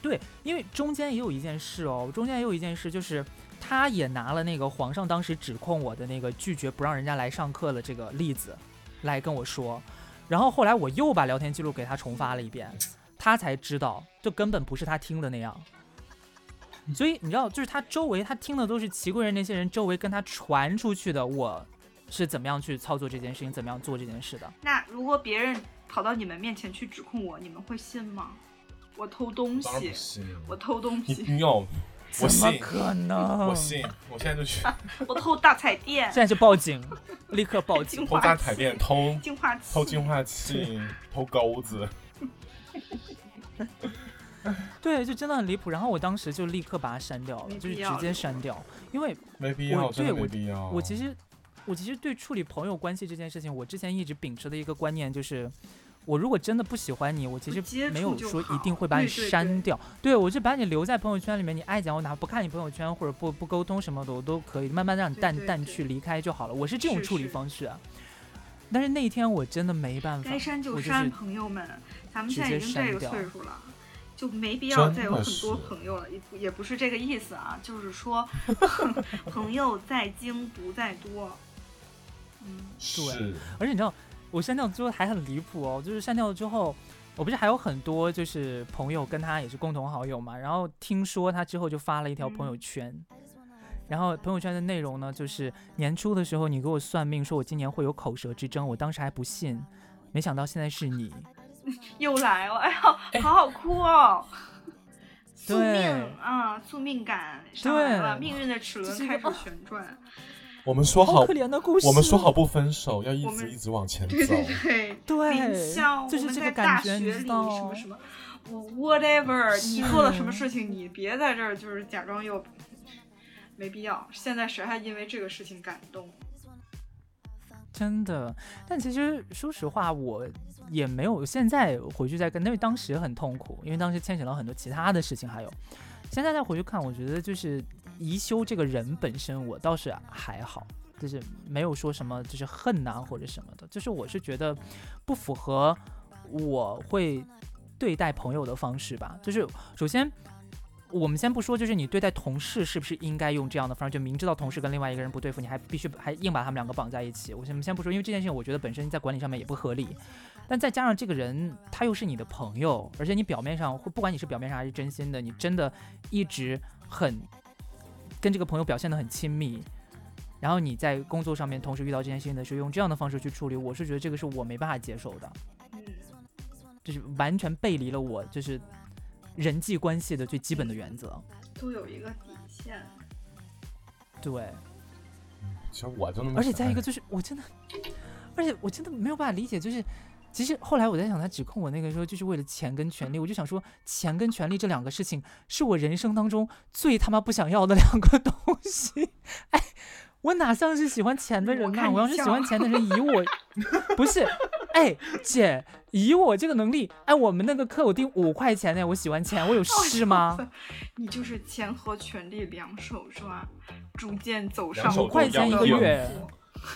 对，因为中间也有一件事哦，中间也有一件事就是。他也拿了那个皇上当时指控我的那个拒绝不让人家来上课的这个例子，来跟我说，然后后来我又把聊天记录给他重发了一遍，他才知道这根本不是他听的那样。所以你知道，就是他周围他听的都是齐贵人那些人周围跟他传出去的，我是怎么样去操作这件事情，怎么样做这件事的。那如果别人跑到你们面前去指控我，你们会信吗？我偷东西，我偷东西，我信，可能？我信，我现在就去。我偷大彩电，现在就报警，立刻报警。偷大彩电，偷净化器，偷净化器，偷钩子。对，就真的很离谱。然后我当时就立刻把它删掉了，就是直接删掉，因为没必要，对，我必要。我其实，我其实对处理朋友关系这件事情，我之前一直秉持的一个观念就是。我如果真的不喜欢你，我其实没有说一定会把你删掉。对我就把你留在朋友圈里面，你爱讲我哪怕不看你朋友圈或者不不沟通什么的，我都可以慢慢让你淡淡去离开就好了。我是这种处理方式。但是那一天我真的没办法，该删就删，朋友们，咱们现在已经这个岁数了，就没必要再有很多朋友了，也也不是这个意思啊，就是说 朋友在精不在多。嗯，对，而且你知道。我删掉之后还很离谱哦，就是删掉了之后，我不是还有很多就是朋友跟他也是共同好友嘛，然后听说他之后就发了一条朋友圈，然后朋友圈的内容呢就是年初的时候你给我算命说我今年会有口舌之争，我当时还不信，没想到现在是你，又来了，哎呀，好好哭哦。宿命啊，宿命感上来了，命运的齿轮开始旋转。我们说好可，怜的故事。我们说好不分手，要一直一直往前走。对对对，对名校，就是这我们在个感觉，大学里你知道什么什么，whatever，你是做了什么事情，你别在这儿就是假装又没必要。现在谁还因为这个事情感动？真的，但其实说实话，我也没有现在回去再跟，因为当时很痛苦，因为当时牵扯到很多其他的事情，还有现在再回去看，我觉得就是宜修这个人本身，我倒是还好，就是没有说什么就是恨呐、或者什么的，就是我是觉得不符合我会对待朋友的方式吧，就是首先。我们先不说，就是你对待同事是不是应该用这样的方式，就明知道同事跟另外一个人不对付，你还必须还硬把他们两个绑在一起。我先先不说，因为这件事情我觉得本身在管理上面也不合理，但再加上这个人他又是你的朋友，而且你表面上不管你是表面上还是真心的，你真的一直很跟这个朋友表现得很亲密，然后你在工作上面同时遇到这件事情的时候，用这样的方式去处理，我是觉得这个是我没办法接受的，嗯，就是完全背离了我就是人际关系的最基本的原则。都有一个底线。对，其实我真的没而且再一个哎就是我真的，而且我真的没有办法理解，就是其实后来我在想，他指控我那个时候就是为了钱跟权力，我就想说，钱跟权力这两个事情是我人生当中最他妈不想要的两个东西。哎，我哪像是喜欢钱的人呐、我我要是喜欢钱的人，以我 不是，哎姐，以我这个能力，哎，我们那个课我定五块钱呢，我喜欢钱，我有事吗？你就是钱和权力两手抓，逐渐走上五块钱一个月，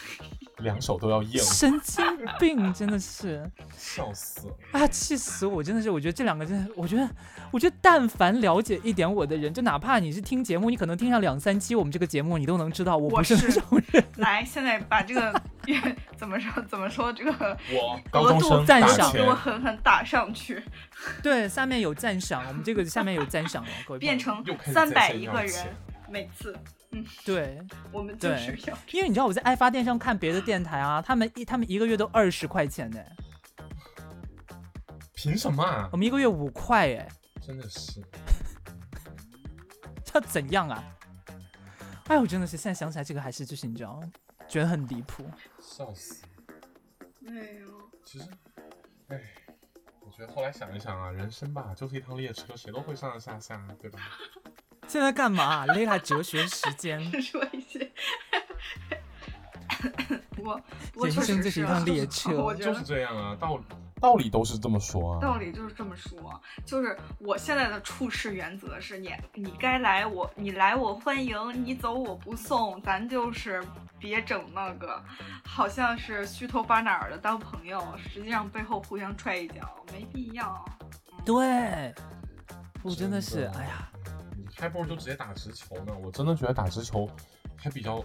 两手都要硬，神经病，真的是。笑死。啊，气死我！真的是，我觉得这两个真的，我觉得，我觉得但凡了解一点我的人，就哪怕你是听节目，你可能听上两三期我们这个节目，你都能知道我我不是那种人。来，现在把这个怎么说怎么说这个我高额度中生赞赏给我，狠狠打上去，对，下面有赞赏，我们这个下面有赞赏哦，各位。变成三百一个人，每次对，我们就对是要因为你知道我在爱发电上看别的电台啊，他们一他们一个月都二十块钱呢，凭什么啊我？们一个月五块 哎，真的是，要怎样啊？哎，我真的是现在想起来这个还是就是你知道，觉得很离谱。笑死。哎呦，其实，哎，我觉得后来想一想啊，人生吧就是一趟列车，谁都会上上下下，对吧？现在干嘛、雷拉哲学时间。说一些。不过，不过人确实生就是一趟 列车就是我觉得这样啊，道理道理都是这么说啊。道理就是这么说，就是我现在的处事原则是你你该来我你来我欢迎，你走我不送，咱就是别整那个好像是虚头巴脑的当朋友，实际上背后互相踹一脚，没必要。对，我真的是，哎呀，你还不如就直接打直球呢。我真的觉得打直球还比较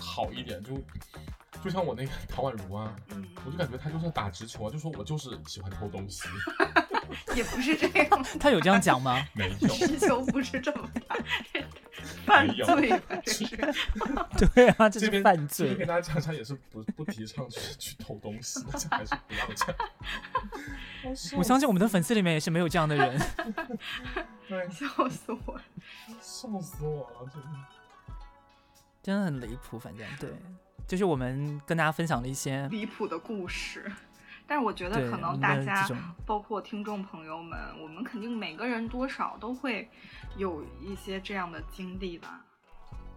好一点，就就像我那个唐宛如啊，嗯，我就感觉他就是打直球啊，就说我就是喜欢偷东西，也不是这样，他有这样讲吗？没有，直球不是这么打，犯罪吧？这是。对啊，这是犯罪跟。大家讲讲也是不不提倡去去偷东西，还是不要这样。我相信我们的粉丝里面也是没有这样的人。对，笑死我了！笑死我了，真的。真的很离谱，反正对，就是我们跟大家分享了一些 离谱的故事，但是我觉得可能大家包括听众朋友们，我们肯定每个人多少都会有一些这样的经历吧。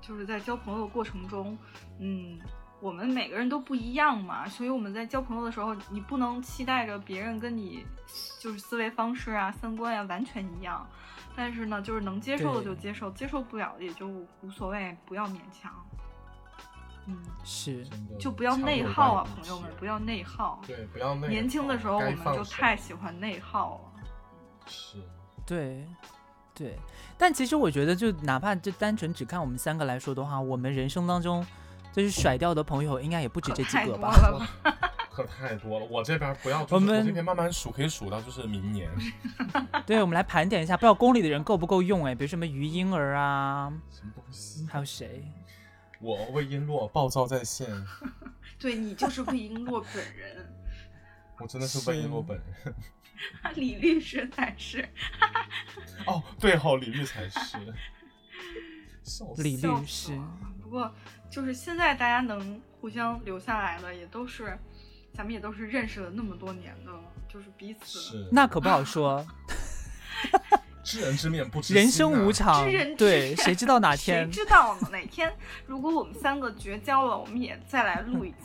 就是在交朋友的过程中，嗯，我们每个人都不一样嘛，所以我们在交朋友的时候，你不能期待着别人跟你就是思维方式啊、三观呀、完全一样。但是呢，就是能接受的就接受，接受不了的也就无所谓，不要勉强。嗯，是就不要内耗啊，朋友们，不要内耗。对，不要内耗。年轻的时候我们就太喜欢内耗了。是，对，对。但其实我觉得，就哪怕就单纯只看我们三个来说的话，我们人生当中就是甩掉的朋友应该也不止这几个吧。可太多了，我这边不要，就是我们这边慢慢数，可以数到就是明年。对，我们来盘点一下，不知道宫里的人够不够用哎，比如什么于婴儿啊，什么东西？还有谁？我魏璎珞暴躁在线，对你就是魏璎珞本人，我真的是魏璎珞本人。李律师才是。哦，对哦、李律才是。李律师，不过就是现在大家能互相留下来的，也都是咱们也都是认识了那么多年的，就是彼此是那可不好说，知人知面不知人心啊生无常知人，知对，谁知道哪天谁天？知道呢？哪天如果我们三个绝交了，我们也再来录一期。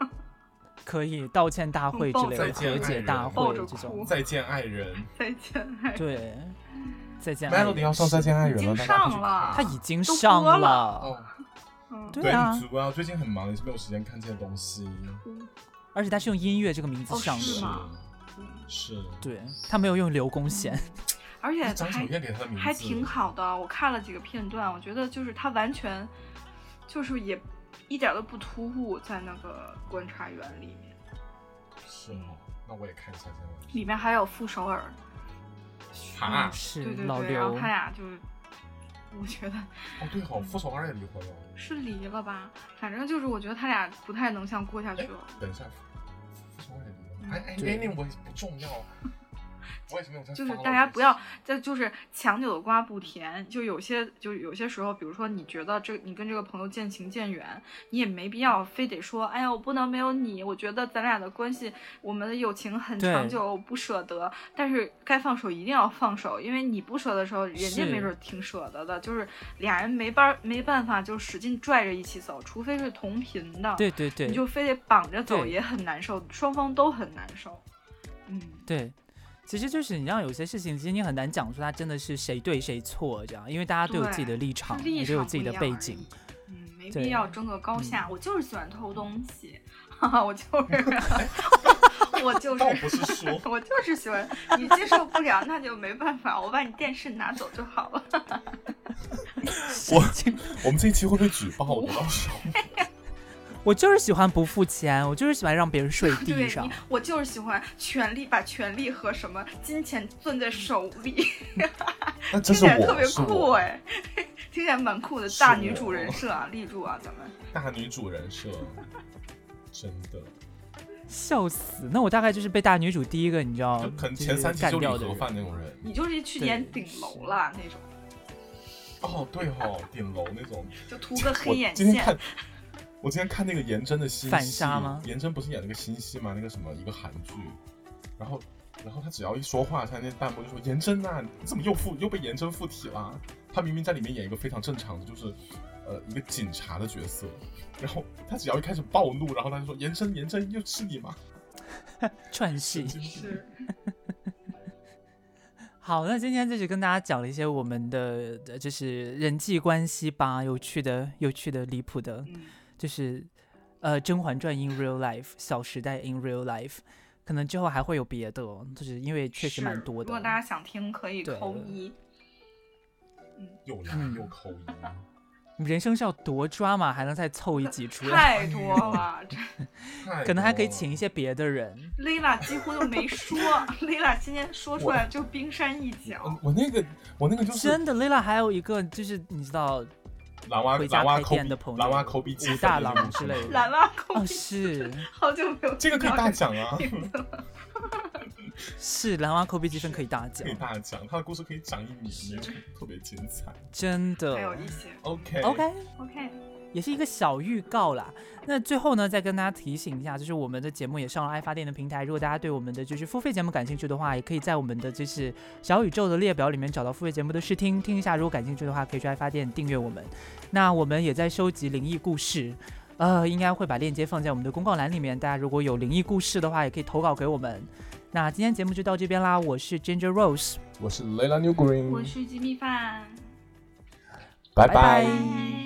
可以道歉大会之类的，再见和解大会这种，再见爱人再见，爱人对，再见爱人。，Melody 要上再见爱已经人了，大家快去上了他已经上了了，哦，嗯，对啊。你主要最近很忙，也是没有时间看这些东西。而且他是用音乐这个名字哦上的，是吗？嗯。是，对他没有用刘公贤，而且张给他的名字，还挺好的。我看了几个片段，我觉得就是他完全就是也一点都不突兀，在那个观察员里面，是吗，那我也看一下这个。里面还有傅首尔，啊，是对对老对，然后刘。他，俩就是，我觉得哦对好，傅首尔也离婚了。是离了吧，反正就是我觉得他俩不太能像过下去了。等一下，傅首尔也离婚了。哎哎，对那那我不重要，我也是没有在 follow 这些。就是大家不要，这就是强扭的瓜不甜。就有些，就有些时候，比如说你觉得这你跟这个朋友渐行渐远，你也没必要非得说，哎呀，我不能没有你。我觉得咱俩的关系，我们的友情很长久，我不舍得。但是该放手一定要放手，因为你不舍的时候，人家没准挺舍得的。就是俩人没办没办法，就使劲拽着一起走，除非是同频的，对对对你就非得绑着走，也很难受，双方都很难受。嗯。对。其实就是你知道，有些事情其实你很难讲出它真的是谁对谁错这样，因为大家都有自己的立场，也都有自己的背景。嗯，没必要争个高下。嗯我就是喜欢偷东西，哈哈，我就是，我就倒是，不是说我就是喜欢。你接受不了，那就没办法，我把你电视拿走就好了。我我们这一期会不会举报的？到时候我就是喜欢不付钱，我就是喜欢让别人睡 对地上你。，我就是喜欢权力，把权力和什么金钱攥在手里，听，起来特别酷哎，听起来蛮酷的大女主人设啊，立住啊，咱们。大女主人设，真的，笑死！那我大概就是被大女主第一个，你知道就，可能前三集干就领盒掉的人。饭那种人。你就是去对演顶楼了那种，哦，对哦，顶楼那种。就涂个黑眼线今天看，，我今天看那个颜真的新戏，反杀吗颜真不是演了个新戏吗？那个什么一个韩剧，然后然后他只要一说话，他那弹幕就说颜真啊，你怎么又附又被颜真附体了？他明明在里面演一个非常正常的，就是呃一个警察的角色，然后他只要一开始暴怒，然后他就说颜真颜真又是你吗？串戏。是 好，那今天就是跟大家讲了一些我们的呃就是人际关系吧，有趣的、有趣的、离谱的，嗯。就是呃《甄嬛传》in real life，《小时代》in real life，可能之后还会有别的哦，就是因为确实蛮多的如果。大家想听，可以扣一。又来嗯又扣一，你 人生是要多抓嘛，还能再凑一集出来？太多了，这 可能还可以请一些别的人。Lila 几乎都没说，Lila 今天说出来就冰山一角我。我那个我那个就是真的，Lila 还有一个就是你知道蓝蛙回家开蓝蛙抠的朋友蓝蛙抠鼻鸡大郎之类的。蓝蛙抠哦，是。好久没有这个可以大奖啊，是蓝蛙抠鼻积分可以大奖可以，大奖，他的故事可以讲一年，特别精彩。真的。还有的。一些。OK OK，OK，也是一个小预告啦。那最后呢，再跟大家提醒一下，就是我们的节目也上了爱发电的平台。如果大家对我们的就是付费节目感兴趣的话，也可以在我们的就是小宇宙的列表里面找到付费节目的试听，听一下。如果感兴趣的话，可以去爱发电订阅我们。那我们也在收集灵异故事。呃，应该会把链接放在我们的公告栏里面，大家如果有灵异故事的话，也可以投稿给我们。那今天节目就到这边啦，我是 Ginger Rose，我是 Layla New Green，我是鸡米饭，拜拜拜拜拜。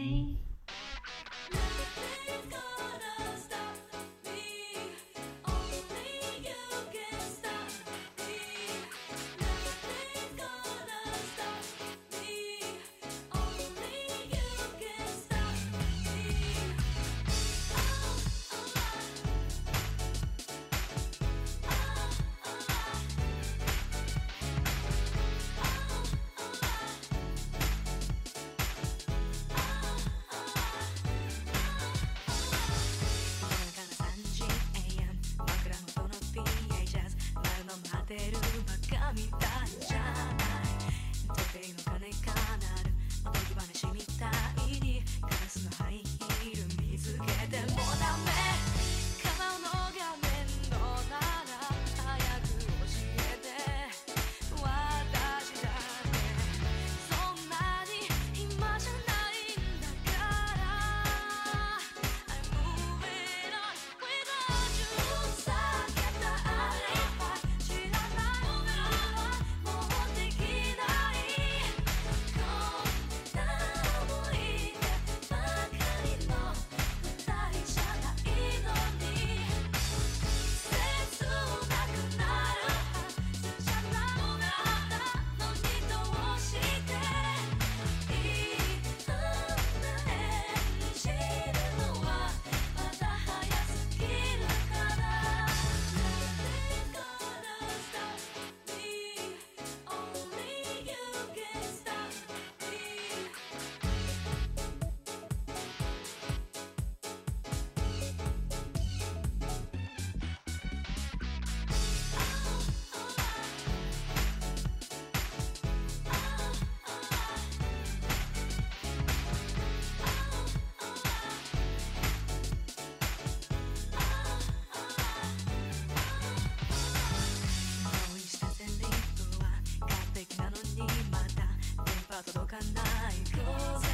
なのにまた電波届かない。午前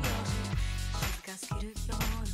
4時近すぎるような